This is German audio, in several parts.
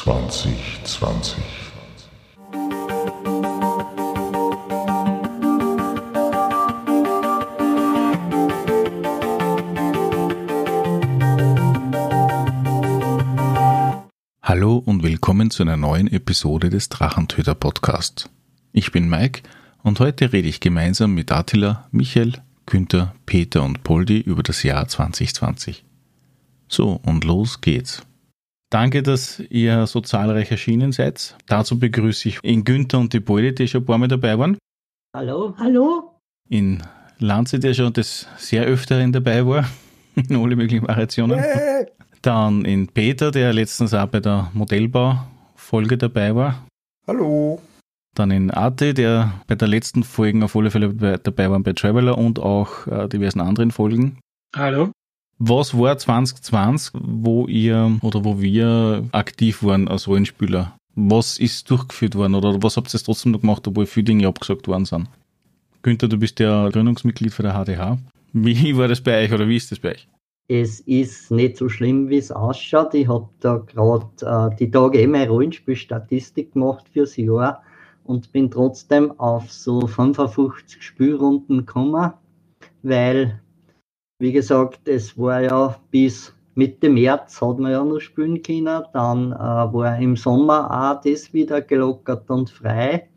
2020. Hallo und willkommen zu einer neuen Episode des Drachentöter Podcast. Ich bin Mike und heute rede ich gemeinsam mit Attila, Michael, Günther, Peter und Poldi über das Jahr 2020. So, und los geht's. Danke, dass ihr so zahlreich erschienen seid. Dazu begrüße ich in Günther und die Poldi, die schon ein paar Mal dabei waren. Hallo. Hallo. In Lanze, der schon des sehr öfteren dabei war, in alle möglichen Variationen. Dann in Peter, der letztens auch bei der Modellbau-Folge dabei war. Hallo. Dann in Arte, der bei der letzten Folge auf alle Fälle dabei war bei Traveler und auch äh, diversen anderen Folgen. Hallo. Was war 2020, wo ihr oder wo wir aktiv waren als Rollenspieler? Was ist durchgeführt worden oder was habt ihr trotzdem noch gemacht, obwohl viele Dinge abgesagt worden sind? Günther, du bist ja Gründungsmitglied für der HDH. Wie war das bei euch oder wie ist das bei euch? Es ist nicht so schlimm, wie es ausschaut. Ich habe da gerade äh, die Tage eben eine Rollenspielstatistik gemacht fürs Jahr und bin trotzdem auf so 55 Spielrunden gekommen, weil wie gesagt, es war ja bis Mitte März hat man ja noch spielen können. Dann äh, war im Sommer auch das wieder gelockert und frei.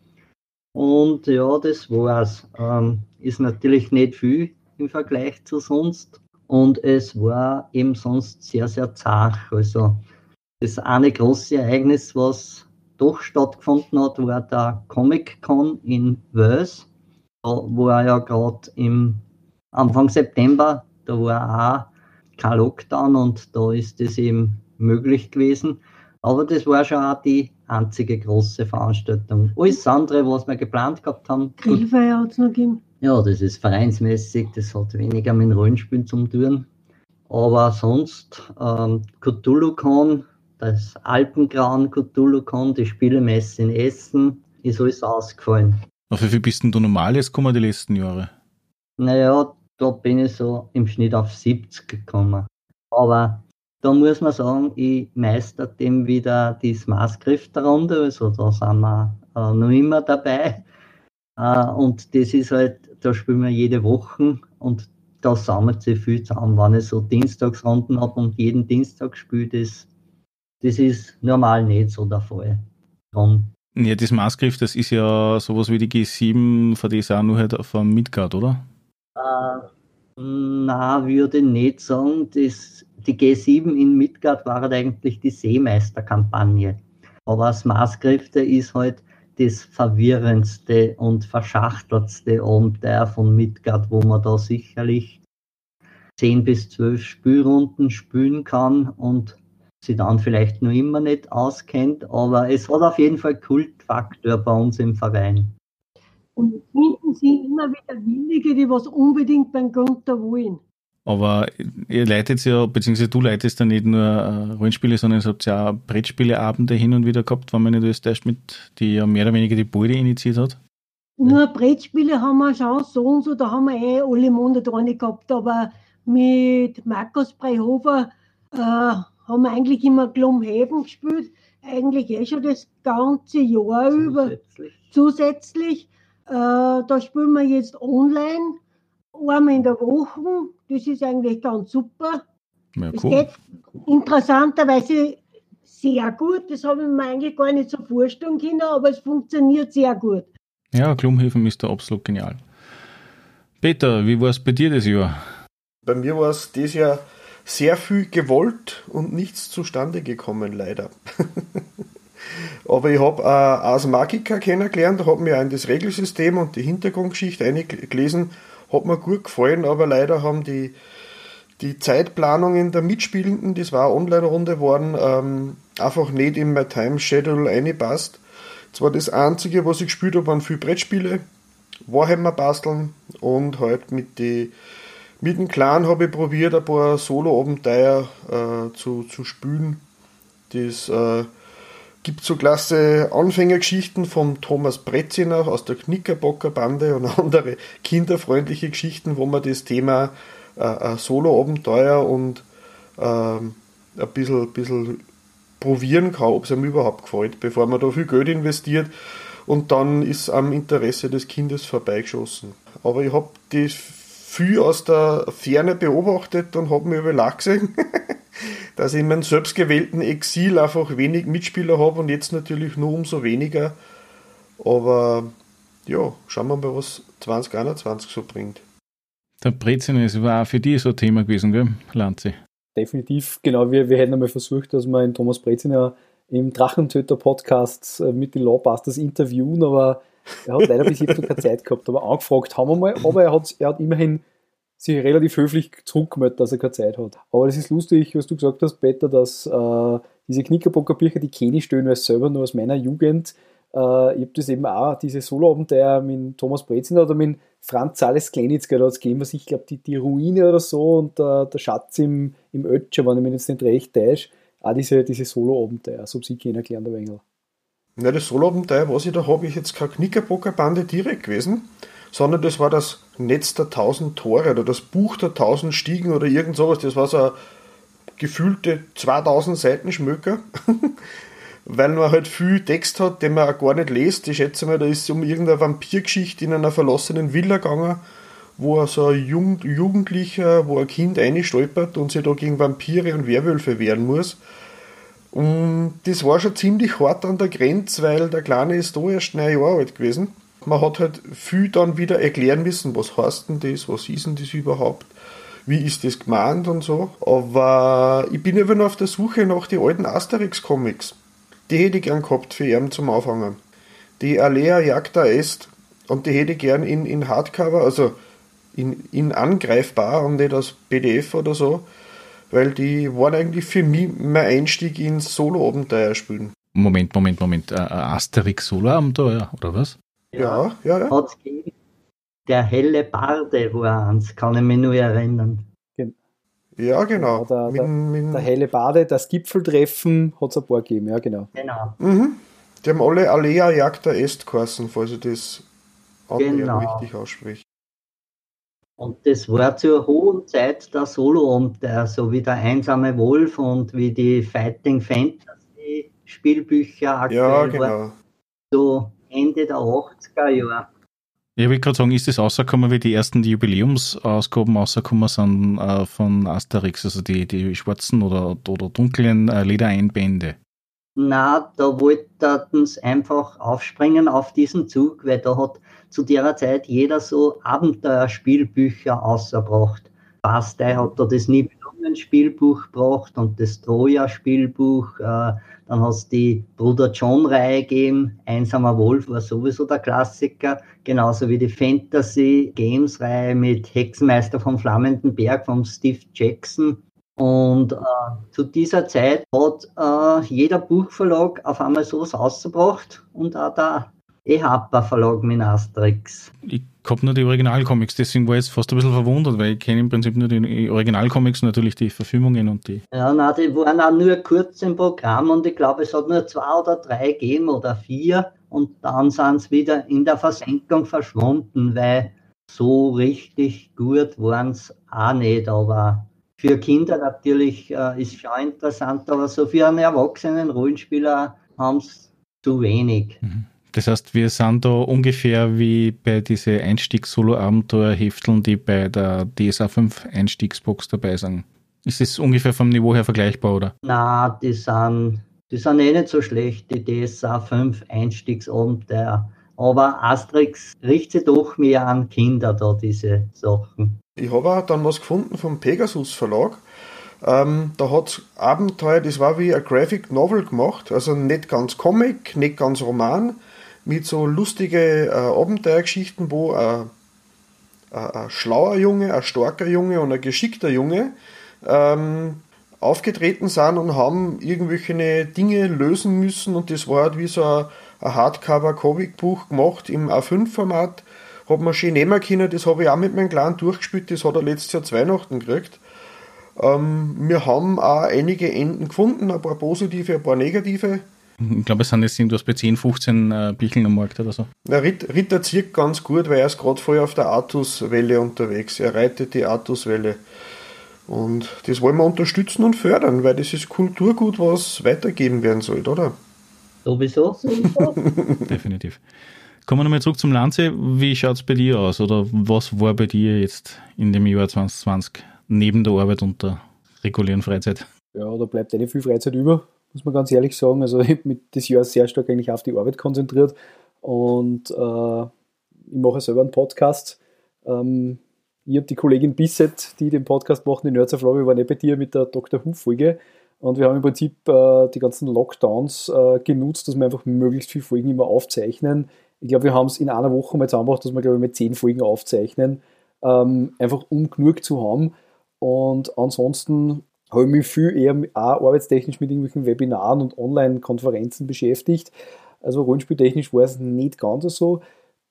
Und ja, das war's. Ähm, ist natürlich nicht viel im Vergleich zu sonst. Und es war eben sonst sehr, sehr zart. Also das eine große Ereignis, was doch stattgefunden hat, war der Comic Con in Wales, wo er ja gerade im Anfang September da war auch kein Lockdown und da ist es eben möglich gewesen. Aber das war schon auch die einzige große Veranstaltung. Alles andere, was wir geplant gehabt haben. Grillfeier hat es noch gegeben. Ja, das ist vereinsmäßig, das hat weniger mit dem Rollenspiel zu tun. Aber sonst, ähm, CthulhuCon, das Alpengrauen CthulhuCon, die Spielemesse in Essen, ist alles ausgefallen. Auf wie viel bist denn du normal jetzt gekommen die letzten Jahre? Naja, da bin ich so im Schnitt auf 70 gekommen. Aber da muss man sagen, ich meister dem wieder die Smaßkräfterunde, also da sind wir äh, noch immer dabei. Äh, und das ist halt, da spielen wir jede Woche und da sammelt sich viel zusammen. Wenn ich so Dienstagsrunden habe und jeden Dienstag spiele, das, das ist normal nicht so der Fall. Drum. Ja, das Maßgriff, das ist ja sowas wie die G7, von der ist auch nur halt vom Midgard, oder? Äh, na, würde nicht sagen. Das, die G7 in Midgard war halt eigentlich die Seemeisterkampagne. Aber das Maßkräfte ist halt das verwirrendste und verschachteltste Abenteuer von Midgard, wo man da sicherlich 10 bis 12 Spielrunden spielen kann und sie dann vielleicht noch immer nicht auskennt, aber es hat auf jeden Fall Kultfaktor bei uns im Verein. Und finden Sie immer wieder Willige, die was unbedingt beim Gunther wollen. Aber ihr leitet ja, beziehungsweise du leitest ja nicht nur äh, Rollenspiele, sondern ihr habt ja auch Brettspieleabende hin und wieder gehabt, wenn man nicht alles täuscht, mit, die ja mehr oder weniger die Bulde initiiert hat. Nur Brettspiele haben wir schon so und so, da haben wir eh alle Monate eine gehabt, aber mit Markus Breihofer äh, haben wir eigentlich immer Glomhaven gespielt, eigentlich eh schon das ganze Jahr zusätzlich. über zusätzlich. Äh, da spielen wir jetzt online, einmal in der Woche. Das ist eigentlich ganz super. Ja, cool. Es geht interessanterweise sehr gut. Das habe ich mir eigentlich gar nicht so vorstellen können, aber es funktioniert sehr gut. Ja, Klumhäfen ist da absolut genial. Peter, wie war es bei dir das Jahr? Bei mir war es dieses Jahr sehr viel gewollt und nichts zustande gekommen, leider. Aber ich habe äh, Magica kennengelernt, habe mir ein das Regelsystem und die Hintergrundgeschichte eingelesen, hat mir gut gefallen, aber leider haben die, die Zeitplanungen der Mitspielenden, das war eine Online-Runde worden, ähm, einfach nicht in mein Time Schedule eingepasst. Das war das Einzige, was ich gespielt habe, waren viele Brettspiele, Warhammer basteln und halt mit die mit dem Clan habe ich probiert, ein paar Solo-Abenteuer äh, zu, zu spielen. Das äh, gibt so klasse Anfängergeschichten von Thomas Bretziner aus der Knickerbocker Bande und andere kinderfreundliche Geschichten, wo man das Thema äh, Solo-Abenteuer und äh, ein bisschen, bisschen probieren kann, ob es einem überhaupt gefällt, bevor man da viel Geld investiert und dann ist am Interesse des Kindes vorbeigeschossen. Aber ich habe das viel aus der Ferne beobachtet und habe mir über gesehen, dass ich in meinem selbstgewählten Exil einfach wenig Mitspieler habe und jetzt natürlich nur umso weniger. Aber ja, schauen wir mal, was 2021 so bringt. Der Brezines war auch für dich so ein Thema gewesen, gell, Lanze? Definitiv, genau. Wir, wir hätten einmal versucht, dass wir in Thomas Breziner im Drachentöter-Podcast äh, mit den Lawbusters interviewen, aber er hat leider bis jetzt noch keine Zeit gehabt. Aber angefragt haben wir mal, aber er hat, er hat immerhin sich relativ höflich zurückgemeldet, dass er keine Zeit hat. Aber es ist lustig, was du gesagt hast, Peter, dass äh, diese Knickerbockerbücher, die kenne ich stellen, weil selber nur aus meiner Jugend. Äh, ich habe das eben auch, diese Soloabenteuer mit Thomas Breziner oder mit Franz Sales Klenitzger, da hat es ich glaube, die, die Ruine oder so und äh, der Schatz im, im Ötscher, wenn ich mich jetzt nicht recht täusche. Auch diese, diese Solo-Abenteuer, so sie kennen erklären, der Wengel. Ja, das Solo-Abenteuer, was ich da habe, ich jetzt keine Knickerbockerbande direkt gewesen, sondern das war das Netz der tausend Tore oder das Buch der tausend Stiegen oder irgend sowas. Das war so ein gefühlte 2000 Seiten Schmöker. weil man halt viel Text hat, den man auch gar nicht liest. Ich schätze mal, da ist es um irgendeine Vampirgeschichte in einer verlassenen Villa gegangen, wo so ein Jugend Jugendlicher, wo ein Kind einstolpert und sich da gegen Vampire und Werwölfe wehren muss. Und das war schon ziemlich hart an der Grenze, weil der Kleine ist da erst neun Jahre alt gewesen. Man hat halt viel dann wieder erklären müssen, was heißt denn das, was ist denn das überhaupt, wie ist das gemeint und so. Aber ich bin eben auf der Suche nach den alten Asterix-Comics die hätte ich gern gehabt für ihn zum Aufhängen. Die Alea Jagda Est und die hätte ich gern in, in Hardcover, also in, in angreifbar und nicht als PDF oder so, weil die waren eigentlich für mich mein Einstieg ins Solo-Abenteuer spielen. Moment, Moment, Moment. Äh, Asterix Solo-Abenteuer, oder was? Ja, ja, ja. Hat's gegeben. Der helle Barde war eins, kann ich mich nur erinnern. Ja, genau. der, mit, der, mit, der, helle Bade, das Gipfeltreffen hat es ein paar gegeben, ja, genau. Genau. Mhm. Die haben alle Alea Jagd der Est geheißen, falls ich das genau. richtig ausspreche. Und das war zur hohen Zeit der Solo-Abenteuer, so wie der einsame Wolf und wie die Fighting Fantasy Spielbücher aktuell Ja, genau. Waren. So Ende der 80er Jahre. Ich will gerade sagen, ist das rausgekommen, wie die ersten Jubiläumsausgaben rausgekommen sind äh, von Asterix, also die, die schwarzen oder, oder dunklen äh, Ledereinbände? Na, da wollten sie einfach aufspringen auf diesen Zug, weil da hat zu der Zeit jeder so Abenteuerspielbücher ausgebracht. Bastei hat da das Nibelungen-Spielbuch gebracht und das Troja-Spielbuch. Äh, dann hast du die Bruder John-Reihe gegeben. Einsamer Wolf war sowieso der Klassiker. Genauso wie die Fantasy-Games-Reihe mit Hexenmeister vom Flammenden Berg von Steve Jackson. Und äh, zu dieser Zeit hat äh, jeder Buchverlag auf einmal sowas ausgebracht und auch der EHPA Verlag mit Asterix. Ich habe nur die Originalcomics, deswegen war ich jetzt fast ein bisschen verwundert, weil ich kenne im Prinzip nur die Originalcomics, natürlich die Verfilmungen und die. Ja, nein, die waren auch nur kurz im Programm und ich glaube, es hat nur zwei oder drei gegeben oder vier und dann sind sie wieder in der Versenkung verschwunden, weil so richtig gut waren es auch nicht, aber für Kinder natürlich äh, ist schon interessant, aber so für einen erwachsenen Rollenspieler haben es zu wenig. Mhm. Das heißt, wir sind da ungefähr wie bei diesen Einstiegs-Solo-Abenteuer-Hefteln, die bei der DSA 5 Einstiegsbox dabei sind. Ist das ungefähr vom Niveau her vergleichbar, oder? Na, die sind, die sind eh nicht so schlecht, die DSA 5 Einstiegsabenteuer. Aber Asterix richtet doch mehr an Kinder da, diese Sachen. Ich habe auch dann was gefunden vom Pegasus Verlag. Ähm, da hat Abenteuer, das war wie ein Graphic Novel gemacht, also nicht ganz Comic, nicht ganz Roman, mit so lustige äh, Abenteuergeschichten, wo ein, ein, ein, schlauer Junge, ein starker Junge und ein geschickter Junge ähm, aufgetreten sind und haben irgendwelche Dinge lösen müssen und das war halt wie so ein, ein Hardcover-Comic-Buch gemacht im A5-Format. Hat man schön nehmen können, das habe ich auch mit meinem Kleinen durchgespielt, das hat er letztes Jahr zu Weihnachten gekriegt. Ähm, wir haben auch einige Enden gefunden, ein paar positive, ein paar negative. Ich glaube, es sind jetzt irgendwas bei 10, 15 äh, Bicheln am Markt oder so. Der Ritter zieht ganz gut, weil er ist gerade voll auf der Artus-Welle unterwegs. Er reitet die Artus-Welle. Und das wollen wir unterstützen und fördern, weil das ist Kulturgut, was weitergeben werden soll, oder? Sowieso. Definitiv. Kommen wir nochmal zurück zum Lanze. Wie schaut es bei dir aus? Oder was war bei dir jetzt in dem Jahr 2020 neben der Arbeit und der regulären Freizeit? Ja, da bleibt eine viel Freizeit über, muss man ganz ehrlich sagen. Also ich habe mich das Jahr sehr stark eigentlich auf die Arbeit konzentriert und äh, ich mache selber einen Podcast. Ähm, ich habe die Kollegin Bisset, die den Podcast macht, die Nerds of wir waren eh bei dir mit der Dr. Who-Folge und wir haben im Prinzip äh, die ganzen Lockdowns äh, genutzt, dass wir einfach möglichst viele Folgen immer aufzeichnen. Ich glaube, wir haben es in einer Woche mal zusammengebracht, dass wir, glaube ich, mit zehn Folgen aufzeichnen, ähm, einfach um genug zu haben. Und ansonsten habe ich mich viel eher auch arbeitstechnisch mit irgendwelchen Webinaren und Online-Konferenzen beschäftigt. Also rollenspieltechnisch war es nicht ganz so.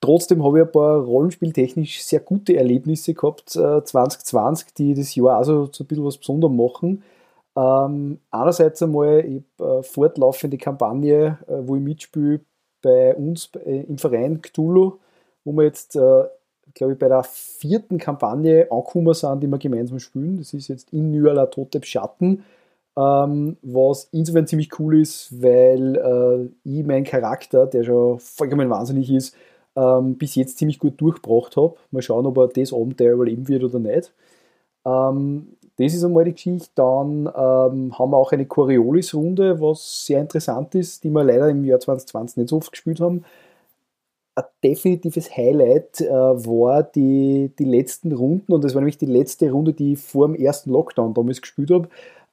Trotzdem habe ich ein paar rollenspieltechnisch sehr gute Erlebnisse gehabt, äh, 2020, die das Jahr also so ein bisschen was Besonderes machen. Ähm, einerseits einmal, ich habe äh, fortlaufende Kampagne, äh, wo ich mitspiele bei uns äh, im Verein Cthulhu, wo wir jetzt, äh, glaube ich, bei der vierten Kampagne angekommen sind, die wir gemeinsam spielen. Das ist jetzt in Nyala Totep Schatten, ähm, was insofern ziemlich cool ist, weil äh, ich meinen Charakter, der schon vollkommen wahnsinnig ist, ähm, bis jetzt ziemlich gut durchgebracht habe. Mal schauen, ob er das Abenteuer überleben wird oder nicht. Ähm, das ist einmal die Geschichte. Dann ähm, haben wir auch eine Coriolis-Runde, was sehr interessant ist, die wir leider im Jahr 2020 nicht so oft gespielt haben. Ein definitives Highlight äh, war die, die letzten Runden und das war nämlich die letzte Runde, die ich vor dem ersten Lockdown damals gespielt habe.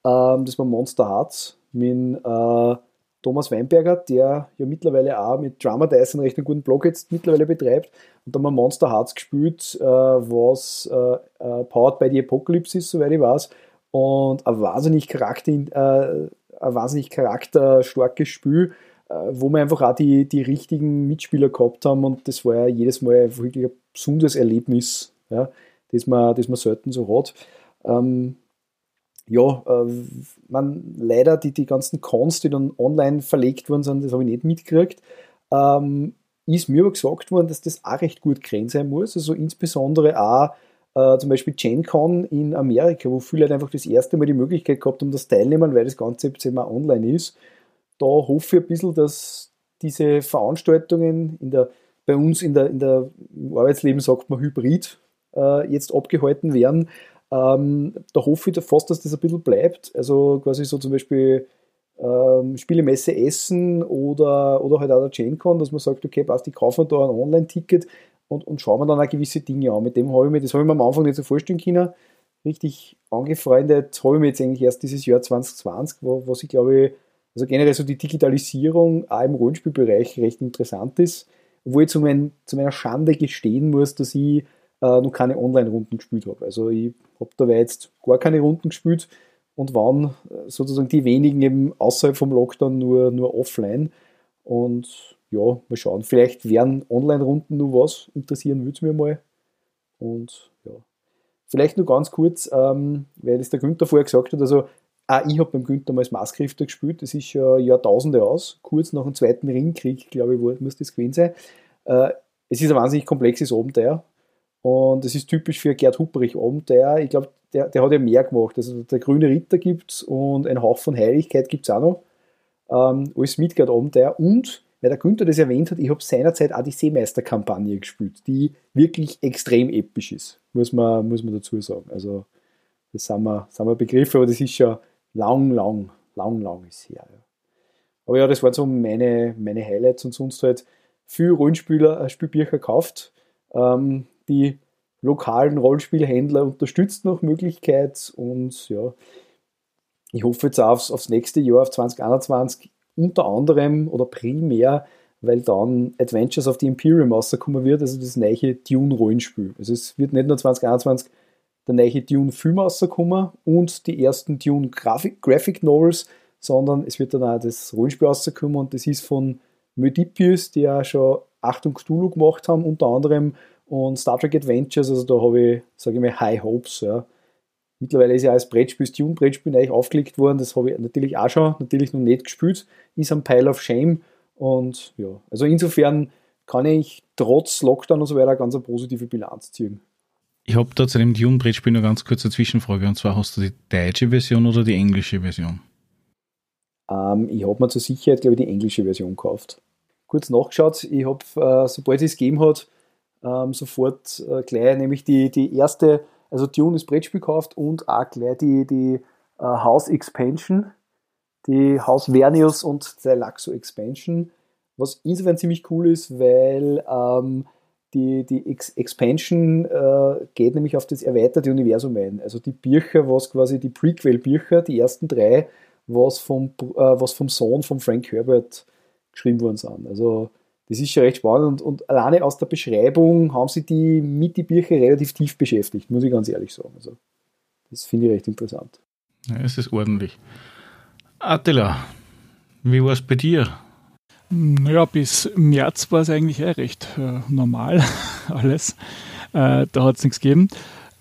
Ähm, das war Monster Hearts mit äh, Thomas Weinberger, der ja mittlerweile auch mit Drama Dice einen recht guten Blog jetzt mittlerweile betreibt. Und da haben wir Monster Hearts gespielt, äh, was äh, äh, Powered by the Apocalypse ist, soweit ich weiß. Und ein wahnsinnig, Charakter, äh, ein wahnsinnig charakterstarkes Spiel, äh, wo wir einfach auch die, die richtigen Mitspieler gehabt haben. Und das war ja jedes Mal wirklich ein besonderes Erlebnis, ja, das, man, das man selten so hat. Ähm, ja, äh, man, leider die, die ganzen Cons, die dann online verlegt worden sind, das habe ich nicht mitgekriegt. Ähm, ist mir aber gesagt worden, dass das auch recht gut grenzt sein muss. Also insbesondere auch äh, zum Beispiel GenCon in Amerika, wo viele Leute einfach das erste Mal die Möglichkeit gehabt haben, das teilnehmen, weil das Ganze jetzt immer online ist. Da hoffe ich ein bisschen, dass diese Veranstaltungen in der, bei uns in der, in der im Arbeitsleben sagt man Hybrid äh, jetzt abgehalten werden, ähm, da hoffe ich fast, dass das ein bisschen bleibt. Also quasi so zum Beispiel ähm, Spielemesse Essen oder, oder halt auch der GenCon, dass man sagt, okay, passt, ich kaufe mir da ein Online-Ticket und, und schaue mir dann auch gewisse Dinge an. Mit dem habe ich mir, das habe ich mir am Anfang nicht so vorstellen können. Richtig angefreundet habe ich mir jetzt eigentlich erst dieses Jahr 2020, wo, was ich glaube, also generell so die Digitalisierung auch im Rollenspielbereich recht interessant ist, wo ich zu, mein, zu meiner Schande gestehen muss, dass ich äh, noch keine Online-Runden gespielt habe. Also ich habe dabei jetzt gar keine Runden gespielt und waren äh, sozusagen die wenigen eben außerhalb vom Lockdown nur, nur offline. Und ja, mal schauen. Vielleicht wären Online-Runden nur was, interessieren würde es mir mal. Und ja. Vielleicht nur ganz kurz, ähm, weil das der Günther vorher gesagt hat, also auch ich habe beim Günther mal als Maskrifter gespielt, das ist ja Jahrtausende aus, kurz nach dem Zweiten Ringkrieg, glaube ich, muss das gewesen sein. Äh, es ist ein wahnsinnig komplexes Abenteuer, und es ist typisch für Gerd Hupperich Abenteuer. Ich glaube, der, der hat ja mehr gemacht. Also der grüne Ritter gibt es und ein Hauch von Heiligkeit gibt es auch noch. Ähm, als Midgard Abenteuer. Und, weil der Günther das erwähnt hat, ich habe seinerzeit auch die Seemeister-Kampagne gespielt, die wirklich extrem episch ist, muss man, muss man dazu sagen. Also, das sind wir, sind wir Begriffe, aber das ist schon lang, lang, lang, lang ist her. Ja. Aber ja, das waren so meine, meine Highlights und sonst halt viel Rollenspieler, äh, Spielbücher gekauft. Ähm, die lokalen Rollenspielhändler unterstützt nach Möglichkeit und ja, ich hoffe jetzt aufs, aufs nächste Jahr, auf 2021, unter anderem oder primär, weil dann Adventures of the Imperium rauskommen wird, also das neue Dune-Rollenspiel. Also es wird nicht nur 2021 der neue Dune-Film rauskommen und die ersten Dune-Graphic Graphic Novels, sondern es wird dann auch das Rollenspiel rauskommen und das ist von Mödipius, die ja schon Achtung Cthulhu gemacht haben, unter anderem und Star Trek Adventures, also da habe ich, sage ich mal, High Hopes. Ja. Mittlerweile ist ja als Brettspiel, das Dune-Brettspiel eigentlich aufgelegt worden, das habe ich natürlich auch schon, natürlich noch nicht gespielt, ist ein Pile of Shame und ja, also insofern kann ich trotz Lockdown und so weiter ganz eine positive Bilanz ziehen. Ich habe da zu dem Dune-Brettspiel noch ganz kurze Zwischenfrage. Und zwar hast du die deutsche Version oder die englische Version? Ähm, ich habe mir zur Sicherheit, glaube ich, die englische Version gekauft. Kurz nachgeschaut, ich habe, äh, sobald es gegeben hat, ähm, sofort äh, gleich nämlich die, die erste, also Dune ist Brettspiel gekauft und auch gleich die, die äh, House Expansion, die House Vernius und der Laxo Expansion, was insofern ziemlich cool ist, weil ähm, die, die Ex Expansion äh, geht nämlich auf das erweiterte Universum ein. Also die Bücher, was quasi die Prequel-Bücher, die ersten drei, was vom, äh, was vom Sohn von Frank Herbert geschrieben worden sind. Also das ist schon recht spannend und, und alleine aus der Beschreibung haben sie die mit die Bücher relativ tief beschäftigt, muss ich ganz ehrlich sagen. Also das finde ich recht interessant. Ja, es ist ordentlich. Attila, wie war es bei dir? Naja, bis März war es eigentlich eh recht äh, normal alles. Äh, da hat es nichts gegeben.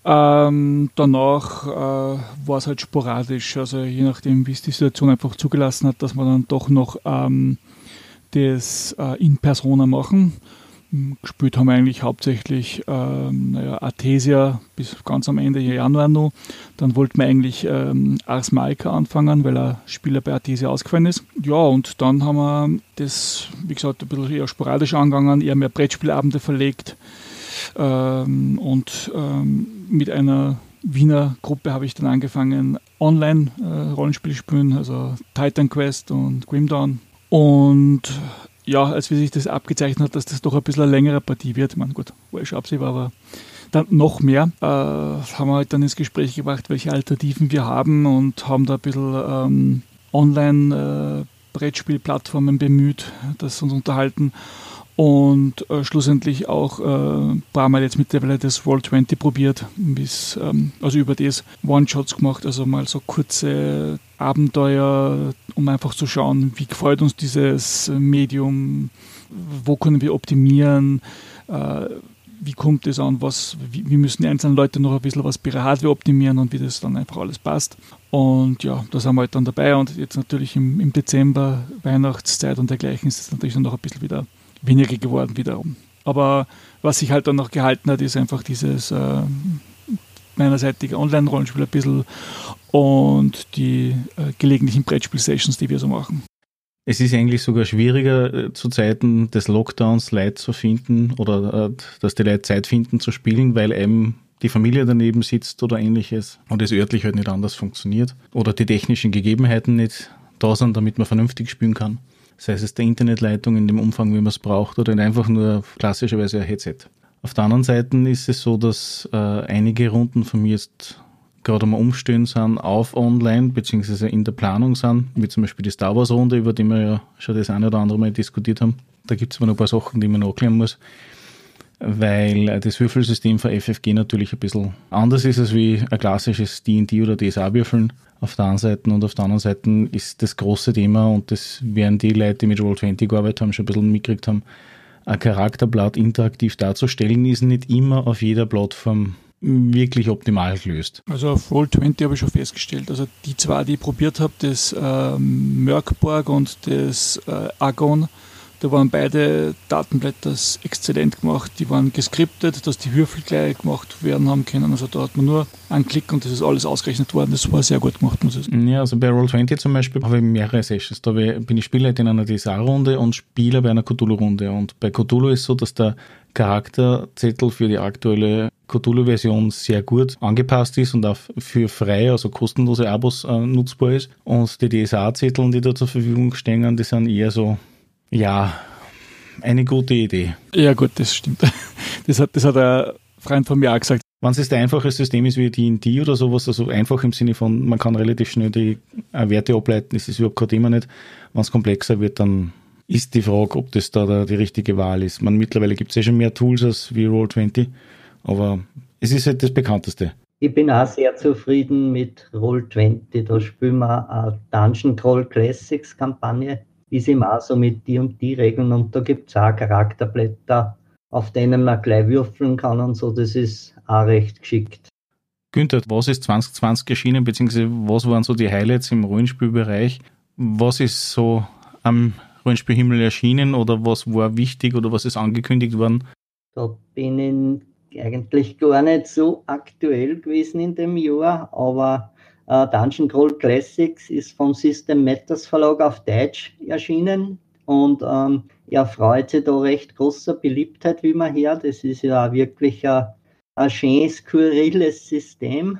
Ähm, danach äh, war es halt sporadisch, also je nachdem, wie es die Situation einfach zugelassen hat, dass man dann doch noch ähm, das äh, in Persona machen. Gespielt haben wir eigentlich hauptsächlich ähm, naja, Artesia bis ganz am Ende Januar noch. Dann wollten wir eigentlich ähm, Ars Malika anfangen, weil ein Spieler bei Artesia ausgefallen ist. Ja, und dann haben wir das, wie gesagt, ein bisschen eher sporadisch angegangen, eher mehr Brettspielabende verlegt. Ähm, und ähm, mit einer Wiener Gruppe habe ich dann angefangen, online äh, Rollenspiele spielen, also Titan Quest und Grim Dawn. Und ja, als wie sich das abgezeichnet hat, dass das doch ein bisschen eine längere Partie wird, ich meine, gut, war schon absehbar, aber dann noch mehr, äh, haben wir halt dann ins Gespräch gebracht, welche Alternativen wir haben und haben da ein bisschen ähm, online äh, Brettspielplattformen bemüht, das uns unterhalten und äh, schlussendlich auch äh, ein paar Mal jetzt mittlerweile das World 20 probiert, bis, ähm, also über das One-Shots gemacht, also mal so kurze Abenteuer, um einfach zu schauen, wie gefällt uns dieses Medium, wo können wir optimieren, äh, wie kommt es an, was, wie, wie, müssen die einzelnen Leute noch ein bisschen was bei ihrer Hardware optimieren und wie das dann einfach alles passt. Und ja, da sind wir halt dann dabei und jetzt natürlich im, im Dezember, Weihnachtszeit und dergleichen ist es natürlich dann noch ein bisschen wieder weniger geworden wiederum. Aber was sich halt dann noch gehalten hat, ist einfach dieses äh, meinerseitige Online-Rollenspiel ein bisschen und die äh, gelegentlichen Brettspiel-Sessions, die wir so machen. Es ist eigentlich sogar schwieriger, äh, zu Zeiten des Lockdowns Leute zu finden oder äh, dass die Leute Zeit finden zu spielen, weil eben die Familie daneben sitzt oder ähnliches und es örtlich halt nicht anders funktioniert oder die technischen Gegebenheiten nicht da sind, damit man vernünftig spielen kann sei es der Internetleitung in dem Umfang, wie man es braucht, oder einfach nur klassischerweise ein Headset. Auf der anderen Seite ist es so, dass äh, einige Runden von mir jetzt gerade mal umstehen sind auf online, beziehungsweise in der Planung sind, wie zum Beispiel die Star Wars Runde, über die wir ja schon das eine oder andere Mal diskutiert haben. Da gibt es aber noch ein paar Sachen, die man nachklären muss, weil das Würfelsystem von FFG natürlich ein bisschen anders ist als wie ein klassisches D&D oder DSA-Würfeln auf der einen Seite und auf der anderen Seite ist das große Thema und das werden die Leute, die mit Roll20 gearbeitet haben, schon ein bisschen mitgekriegt haben, ein Charakterblatt interaktiv darzustellen, ist nicht immer auf jeder Plattform wirklich optimal gelöst. Also auf Roll20 habe ich schon festgestellt. Also die zwei, die ich probiert habe, das äh, Merkborg und das äh, Agon, da waren beide Datenblätter exzellent gemacht. Die waren geskriptet, dass die Würfel gleich gemacht werden haben können. Also da hat man nur einen Klick und das ist alles ausgerechnet worden. Das war sehr gut gemacht, muss ich sagen. Ja, also bei Roll20 zum Beispiel habe ich mehrere Sessions. Da bin ich Spieler in einer DSA-Runde und Spieler bei einer Cthulhu-Runde. Und bei Cthulhu ist so, dass der Charakterzettel für die aktuelle Cthulhu-Version sehr gut angepasst ist und auch für freie, also kostenlose Abos äh, nutzbar ist. Und die DSA-Zettel, die da zur Verfügung stehen, die sind eher so ja, eine gute Idee. Ja, gut, das stimmt. Das hat, das hat ein Freund von mir auch gesagt. Wenn es ein einfaches System ist wie D&D oder sowas, also einfach im Sinne von, man kann relativ schnell die äh, Werte ableiten, ist das überhaupt kein Thema nicht. Wenn es komplexer wird, dann ist die Frage, ob das da die richtige Wahl ist. Man, mittlerweile gibt es ja schon mehr Tools als wie Roll20, aber es ist halt das bekannteste. Ich bin auch sehr zufrieden mit Roll20. Da spielen wir eine Dungeon Troll Classics Kampagne ist ihm auch so mit die und die Regeln und da gibt es auch Charakterblätter, auf denen man gleich würfeln kann und so. Das ist auch recht geschickt. Günther, was ist 2020 erschienen, beziehungsweise was waren so die Highlights im Rollenspielbereich? Was ist so am Rollenspielhimmel erschienen oder was war wichtig oder was ist angekündigt worden? Da bin ich eigentlich gar nicht so aktuell gewesen in dem Jahr, aber äh, Dungeon Crawl Classics ist vom System Matters Verlag auf Deutsch erschienen und ähm, er freut sich da recht großer Beliebtheit, wie man hört. Das ist ja wirklich ein, ein schönes, skurriles System.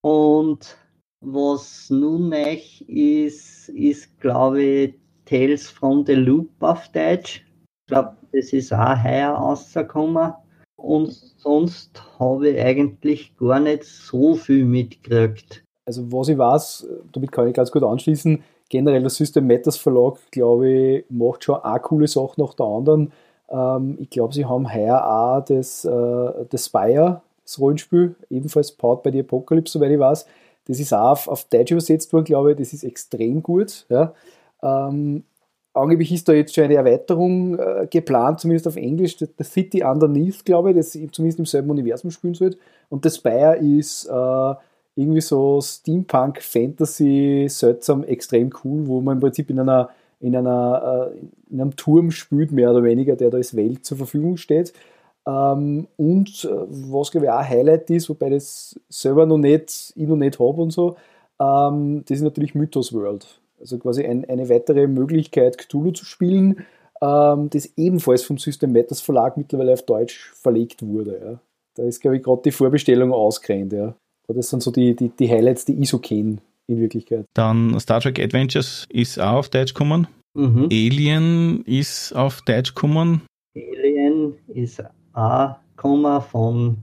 Und was nun neu ist, ist, glaube ich, Tales from the Loop auf Deutsch. Ich glaube, das ist auch heuer rausgekommen. Und sonst habe ich eigentlich gar nicht so viel mitgekriegt. Also was ich weiß, damit kann ich ganz gut anschließen, generell der System Matters Verlag, glaube ich, macht schon eine coole Sache nach der anderen. Ähm, ich glaube, sie haben heuer auch das, äh, das Spire, das Rollenspiel, ebenfalls Powered by the Apocalypse, soweit ich weiß. Das ist auch auf, auf Deutsch übersetzt worden, glaube ich. Das ist extrem gut. Ja. Ähm, angeblich ist da jetzt schon eine Erweiterung äh, geplant, zumindest auf Englisch. The City Underneath, glaube ich, das zumindest im selben Universum spielen soll. Und das Spire ist äh, irgendwie so Steampunk, Fantasy, seltsam, extrem cool, wo man im Prinzip in einer in, einer, äh, in einem Turm spielt, mehr oder weniger, der da als Welt zur Verfügung steht. Ähm, und äh, was glaube ich auch ein Highlight ist, wobei das selber noch nicht, ich noch nicht habe und so, ähm, das ist natürlich Mythos World. Also quasi ein, eine weitere Möglichkeit, Cthulhu zu spielen, ähm, das ebenfalls vom System Matters Verlag mittlerweile auf Deutsch verlegt wurde. Da ist, glaube ich, gerade die Vorbestellung ausgerannt. Ja. Das sind so die, die, die Highlights, die ich so kenne in Wirklichkeit. Dann Star Trek Adventures ist auch auf Deutsch gekommen. Mhm. Alien ist auf Deutsch gekommen. Alien ist auch gekommen von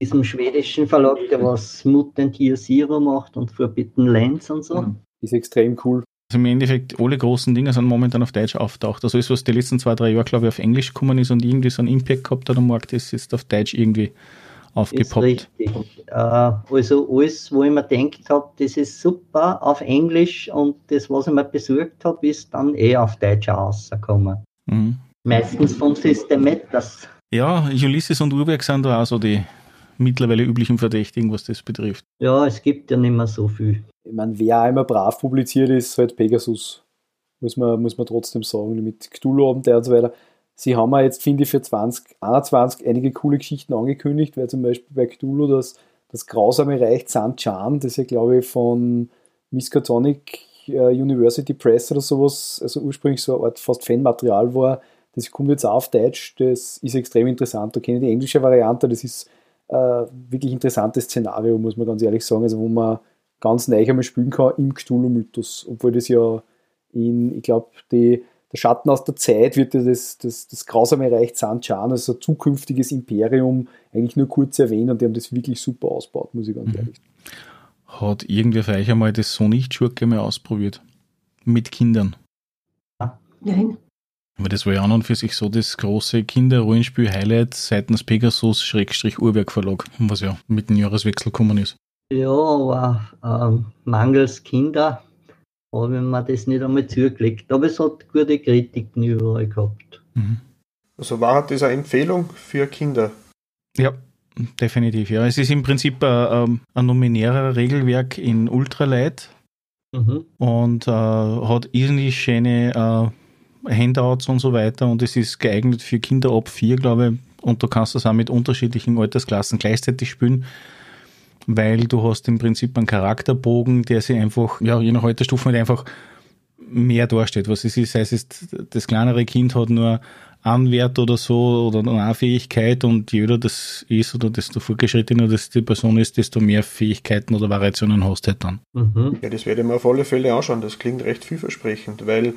diesem schwedischen Verlag, der was Mutant Year Zero macht und Forbidden Lands und so. Mhm. Ist extrem cool. Also im Endeffekt, alle großen Dinge sind momentan auf Deutsch auftaucht. Also alles, was die letzten zwei, drei Jahre, glaube ich, auf Englisch gekommen ist und irgendwie so einen Impact gehabt hat am Markt, ist jetzt auf Deutsch irgendwie aufgepoppt. Ist richtig. Äh, also alles, wo ich mir gedacht habe, das ist super auf Englisch und das, was ich mir besucht habe, ist dann eh auf Deutsch rausgekommen. Mhm. Meistens vom System Matters. Ja, Ulysses und Urwerk sind da auch so die mittlerweile üblichen Verdächtigen, was das betrifft. Ja, es gibt ja nicht mehr so viel. Ich meine, wer einmal brav publiziert ist, halt Pegasus. Muss man, muss man trotzdem sagen, mit Cthulhu-Abenteuer und so weiter. Sie haben ja jetzt, finde ich, für 2021 einige coole Geschichten angekündigt, weil zum Beispiel bei Cthulhu das, das grausame Reich San-Chan, das ja, glaube ich, von Miskatonic äh, University Press oder sowas, also ursprünglich so eine Art fast Fanmaterial war, das kommt jetzt auch auf Deutsch, das ist extrem interessant. Da kenne ich die englische Variante, das ist äh, wirklich interessantes Szenario, muss man ganz ehrlich sagen, also wo man ganz neu einmal spielen kann im Cthulhu-Mythos, obwohl das ja in, ich glaube, die der Schatten aus der Zeit wird ja das, das, das grausame Reich Sanchan, also ein zukünftiges Imperium, eigentlich nur kurz erwähnt und die haben das wirklich super ausgebaut, muss ich ganz mhm. ehrlich sagen. Hat irgendwer für euch einmal das so nicht Schurke mal ausprobiert? Mit Kindern? Nein. Aber das war ja an und für sich so das große Kinder-Rollenspiel-Highlight seitens Pegasus-Uhrwerk Verlag, was ja mit dem Jahreswechsel gekommen ist. Ja, aber ähm, mangels Kinder habe ich mir das nicht einmal zugelegt. Aber es hat gute Kritiken überall gehabt. Mhm. Also war das eine Empfehlung für Kinder? Ja, definitiv. Ja, es ist im Prinzip ein, ein nominärer Regelwerk in Ultralight mhm. und äh, hat irrsinnig schöne äh, Handouts und so weiter und es ist geeignet für Kinder ab vier, glaube ich. Und du kannst das auch mit unterschiedlichen Altersklassen gleichzeitig spielen weil du hast im Prinzip einen Charakterbogen, der sich einfach, ja, je nach Altersstufe halt einfach mehr darstellt. Was es ist, sei es das kleinere Kind hat nur einen Wert oder so oder eine Fähigkeit und je öder das ist oder desto fortgeschrittener das die Person ist, desto mehr Fähigkeiten oder Variationen hast du halt dann. Mhm. Ja, das werde ich mir auf alle Fälle anschauen. Das klingt recht vielversprechend, weil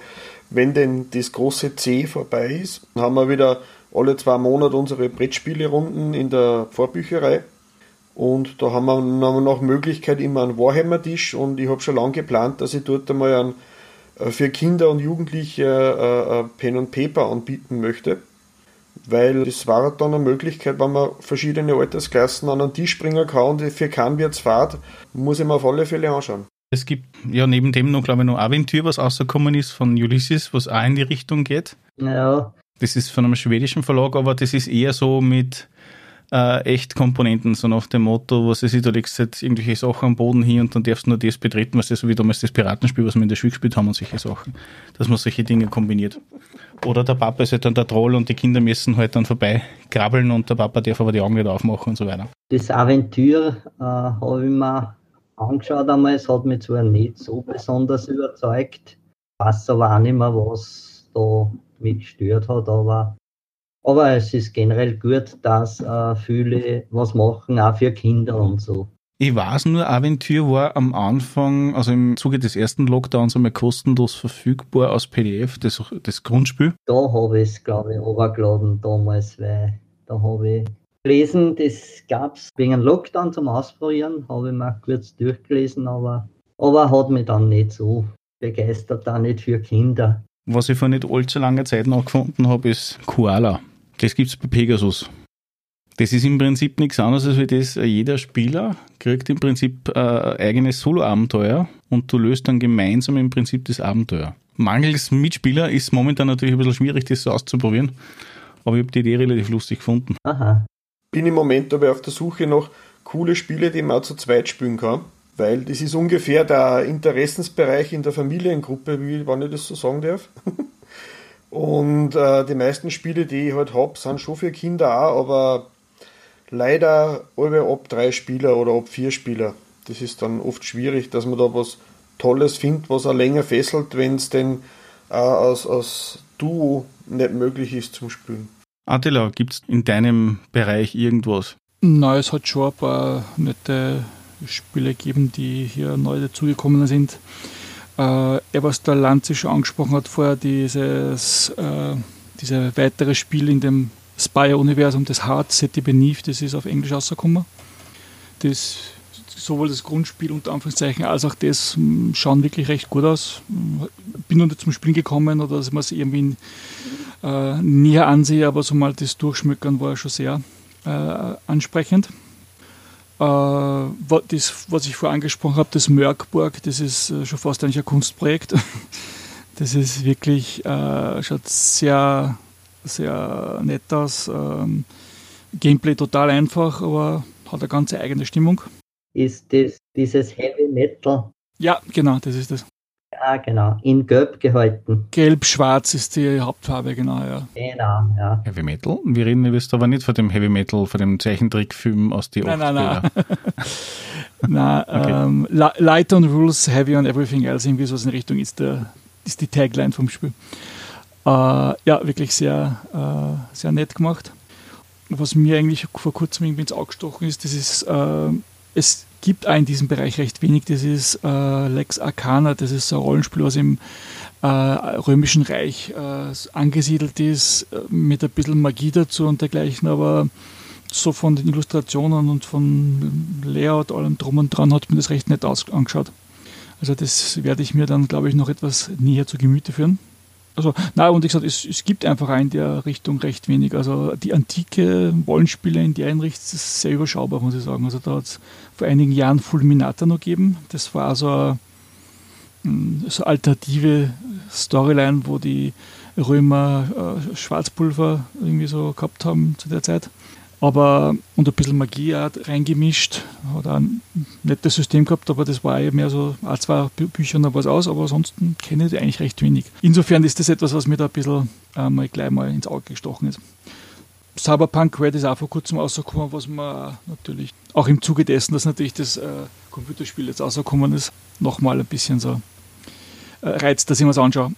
wenn denn das große C vorbei ist, haben wir wieder alle zwei Monate unsere Brettspielerunden in der Vorbücherei und da haben wir noch Möglichkeit immer einen Warhammer-Tisch und ich habe schon lange geplant, dass ich dort einmal einen, äh, für Kinder und Jugendliche äh, äh, Pen und Paper anbieten möchte. Weil das war dann eine Möglichkeit, wenn man verschiedene Altersklassen an einen Tisch bringen kann und für keinen wird's Fahrt, muss ich mir auf alle Fälle anschauen. Es gibt ja neben dem noch, glaube ich, noch Aventur, was rausgekommen ist von Ulysses, was auch in die Richtung geht. Ja. Das ist von einem schwedischen Verlag, aber das ist eher so mit äh, echt Komponenten, so nach dem Motto, was ist, du legst jetzt irgendwelche Sachen am Boden hin und dann darfst du nur das betreten, was das wie damals das Piratenspiel, was wir in der Schule gespielt haben und solche Sachen, dass man solche Dinge kombiniert. Oder der Papa ist halt dann der Troll und die Kinder müssen halt dann vorbei krabbeln und der Papa darf aber die Augen nicht aufmachen und so weiter. Das Aventur äh, habe ich mir angeschaut einmal. Es hat mich zwar nicht so besonders überzeugt, weiß aber auch nicht mehr, was da mich gestört hat, aber, aber es ist generell gut, dass äh, viele was machen, auch für Kinder und so. Ich weiß nur, Aventur war am Anfang, also im Zuge des ersten Lockdowns einmal kostenlos verfügbar als PDF, das, das Grundspiel. Da habe ich es, glaube ich, runtergeladen damals, weil da habe ich gelesen, das gab es wegen Lockdown zum Ausprobieren, habe ich mal kurz durchgelesen, aber, aber hat mich dann nicht so begeistert, auch nicht für Kinder. Was ich vor nicht allzu langer Zeit noch gefunden habe, ist Koala. Das gibt es bei Pegasus. Das ist im Prinzip nichts anderes als wie das, äh, jeder Spieler kriegt im Prinzip äh, eigenes Solo-Abenteuer und du löst dann gemeinsam im Prinzip das Abenteuer. Mangels Mitspieler ist momentan natürlich ein bisschen schwierig, das so auszuprobieren, aber ich habe die Idee relativ lustig gefunden. Aha. Bin im Moment aber auf der Suche nach coole Spiele, die man auch zu zweit spielen kann, weil das ist ungefähr der Interessensbereich in der Familiengruppe, wie wann ich das so sagen darf. Und äh, die meisten Spiele, die ich halt habe, sind schon für Kinder auch, aber leider alle ab drei Spieler oder ab vier Spieler. Das ist dann oft schwierig, dass man da was Tolles findet, was auch länger fesselt, wenn es denn äh, als, als Duo nicht möglich ist zum Spielen. Attila, gibt es in deinem Bereich irgendwas? Nein, es hat schon ein paar nette Spiele gegeben, die hier neu dazugekommen sind. Äh, was der Lanze schon angesprochen hat vorher, dieses äh, diese weitere Spiel in dem Spire-Universum, das Hard City Beneath, das ist auf Englisch rausgekommen. Das, sowohl das Grundspiel unter Anführungszeichen als auch das hm, schauen wirklich recht gut aus. Bin noch nicht zum Spielen gekommen oder dass man es irgendwie äh, näher ansehe, aber so mal das Durchschmückern war schon sehr äh, ansprechend. Äh, das, was ich vorher angesprochen habe, das Mörkburg, das ist äh, schon fast eigentlich ein Kunstprojekt. Das ist wirklich, äh, schaut sehr sehr nett aus. Ähm, Gameplay total einfach, aber hat eine ganz eigene Stimmung. Ist das dieses Heavy Metal? Ja, genau, das ist das. Ja, genau. In Gelb gehalten. Gelb-Schwarz ist die Hauptfarbe, genau, ja. Genau, ja. Heavy Metal? Wir reden jetzt aber nicht von dem Heavy Metal, von dem Zeichentrickfilm aus die Nein, nein, nein. nein okay. ähm, Light on Rules, Heavy on Everything Else, irgendwie so in Richtung ist, der, ist die Tagline vom Spiel. Äh, ja, wirklich sehr, äh, sehr nett gemacht. Was mir eigentlich vor kurzem irgendwie ins Auge gestochen ist, das ist, äh, es gibt auch in diesem Bereich recht wenig. Das ist äh, Lex Arcana, das ist so ein Rollenspiel, was im äh, Römischen Reich äh, angesiedelt ist, mit ein bisschen Magie dazu und dergleichen, aber so von den Illustrationen und von Layout, allem drum und dran, hat mir das recht nett angeschaut. Also das werde ich mir dann, glaube ich, noch etwas näher zu Gemüte führen. Also, na, und ich gesagt, es, es gibt einfach in der Richtung recht wenig. Also die antike Wollenspiele in der Hinricht ist sehr überschaubar, muss ich sagen. Also da hat es vor einigen Jahren Fulminata noch gegeben. Das war so eine, hm, so alternative Storyline, wo die Römer äh, Schwarzpulver irgendwie so gehabt haben zu der Zeit aber und ein bisschen Magie auch reingemischt. Hat ein nettes System gehabt, aber das war mehr so, auch zwei Bücher noch was aus, aber ansonsten kenne ich eigentlich recht wenig. Insofern ist das etwas, was mir da ein bisschen äh, mal gleich mal ins Auge gestochen ist. Cyberpunk Red ist auch vor kurzem rausgekommen, was man natürlich auch im Zuge dessen, dass natürlich das äh, Computerspiel jetzt rausgekommen ist, nochmal ein bisschen so äh, reizt, dass ich mir das anschaue.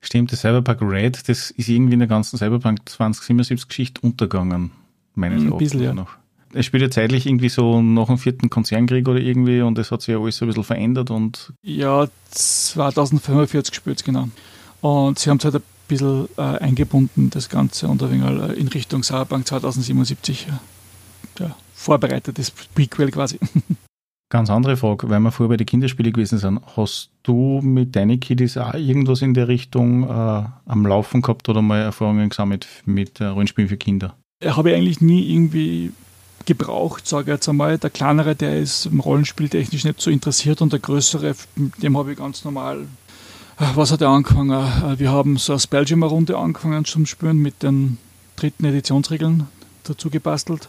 Stimmt, das Cyberpunk Red, das ist irgendwie in der ganzen Cyberpunk 2077 Geschichte untergegangen meines Ein bisschen, ja. noch. Es spielt ja zeitlich irgendwie so nach dem vierten Konzernkrieg oder irgendwie und es hat sich ja alles so ein bisschen verändert und. Ja, 2045 gespielt es genau. Und sie haben es halt ein bisschen äh, eingebunden, das Ganze, und ein wenig äh, in Richtung Cyberpunk 2077 ja, vorbereitetes Prequel quasi. Ganz andere Frage, weil wir vorher bei den Kinderspielen gewesen sind. Hast du mit deinen Kiddies auch irgendwas in der Richtung äh, am Laufen gehabt oder mal Erfahrungen gesammelt mit äh, Rollenspielen für Kinder? Habe ich eigentlich nie irgendwie gebraucht, sage ich jetzt einmal. Der kleinere, der ist im Rollenspiel technisch nicht so interessiert und der größere, dem habe ich ganz normal. Äh, was hat er angefangen? Äh, wir haben so eine Spelljammer-Runde angefangen zum Spielen mit den dritten Editionsregeln dazu gebastelt.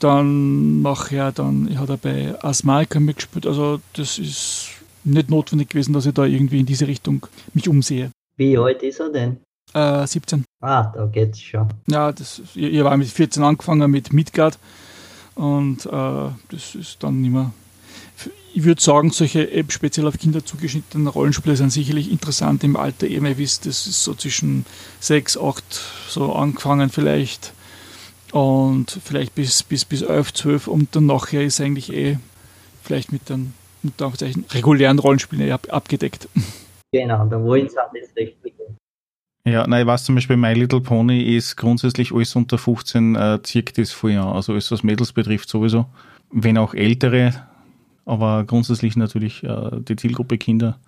Dann nachher, dann hat er bei Asmarika mitgespielt. Also das ist nicht notwendig gewesen, dass ich da irgendwie in diese Richtung mich umsehe. Wie alt ist er denn? Äh, 17. Ah, da geht's schon. Ja, das, ihr, ihr war mit 14 angefangen mit Midgard und äh, das ist dann nicht mehr. Ich würde sagen, solche eben speziell auf Kinder zugeschnittene Rollenspiele sind sicherlich interessant im Alter. Eben, ihr wisst, das ist so zwischen 6, 8 so angefangen vielleicht und vielleicht bis, bis, bis 11, 12 und dann nachher ist eigentlich eh vielleicht mit den mit regulären Rollenspielen eh ab, abgedeckt. Genau, da wollen sie auch das Richtige. Ja, nein, ich weiß zum Beispiel, My Little Pony ist grundsätzlich alles unter 15, äh, zirkt das voll an. Also alles, was Mädels betrifft, sowieso. Wenn auch ältere, aber grundsätzlich natürlich äh, die Zielgruppe Kinder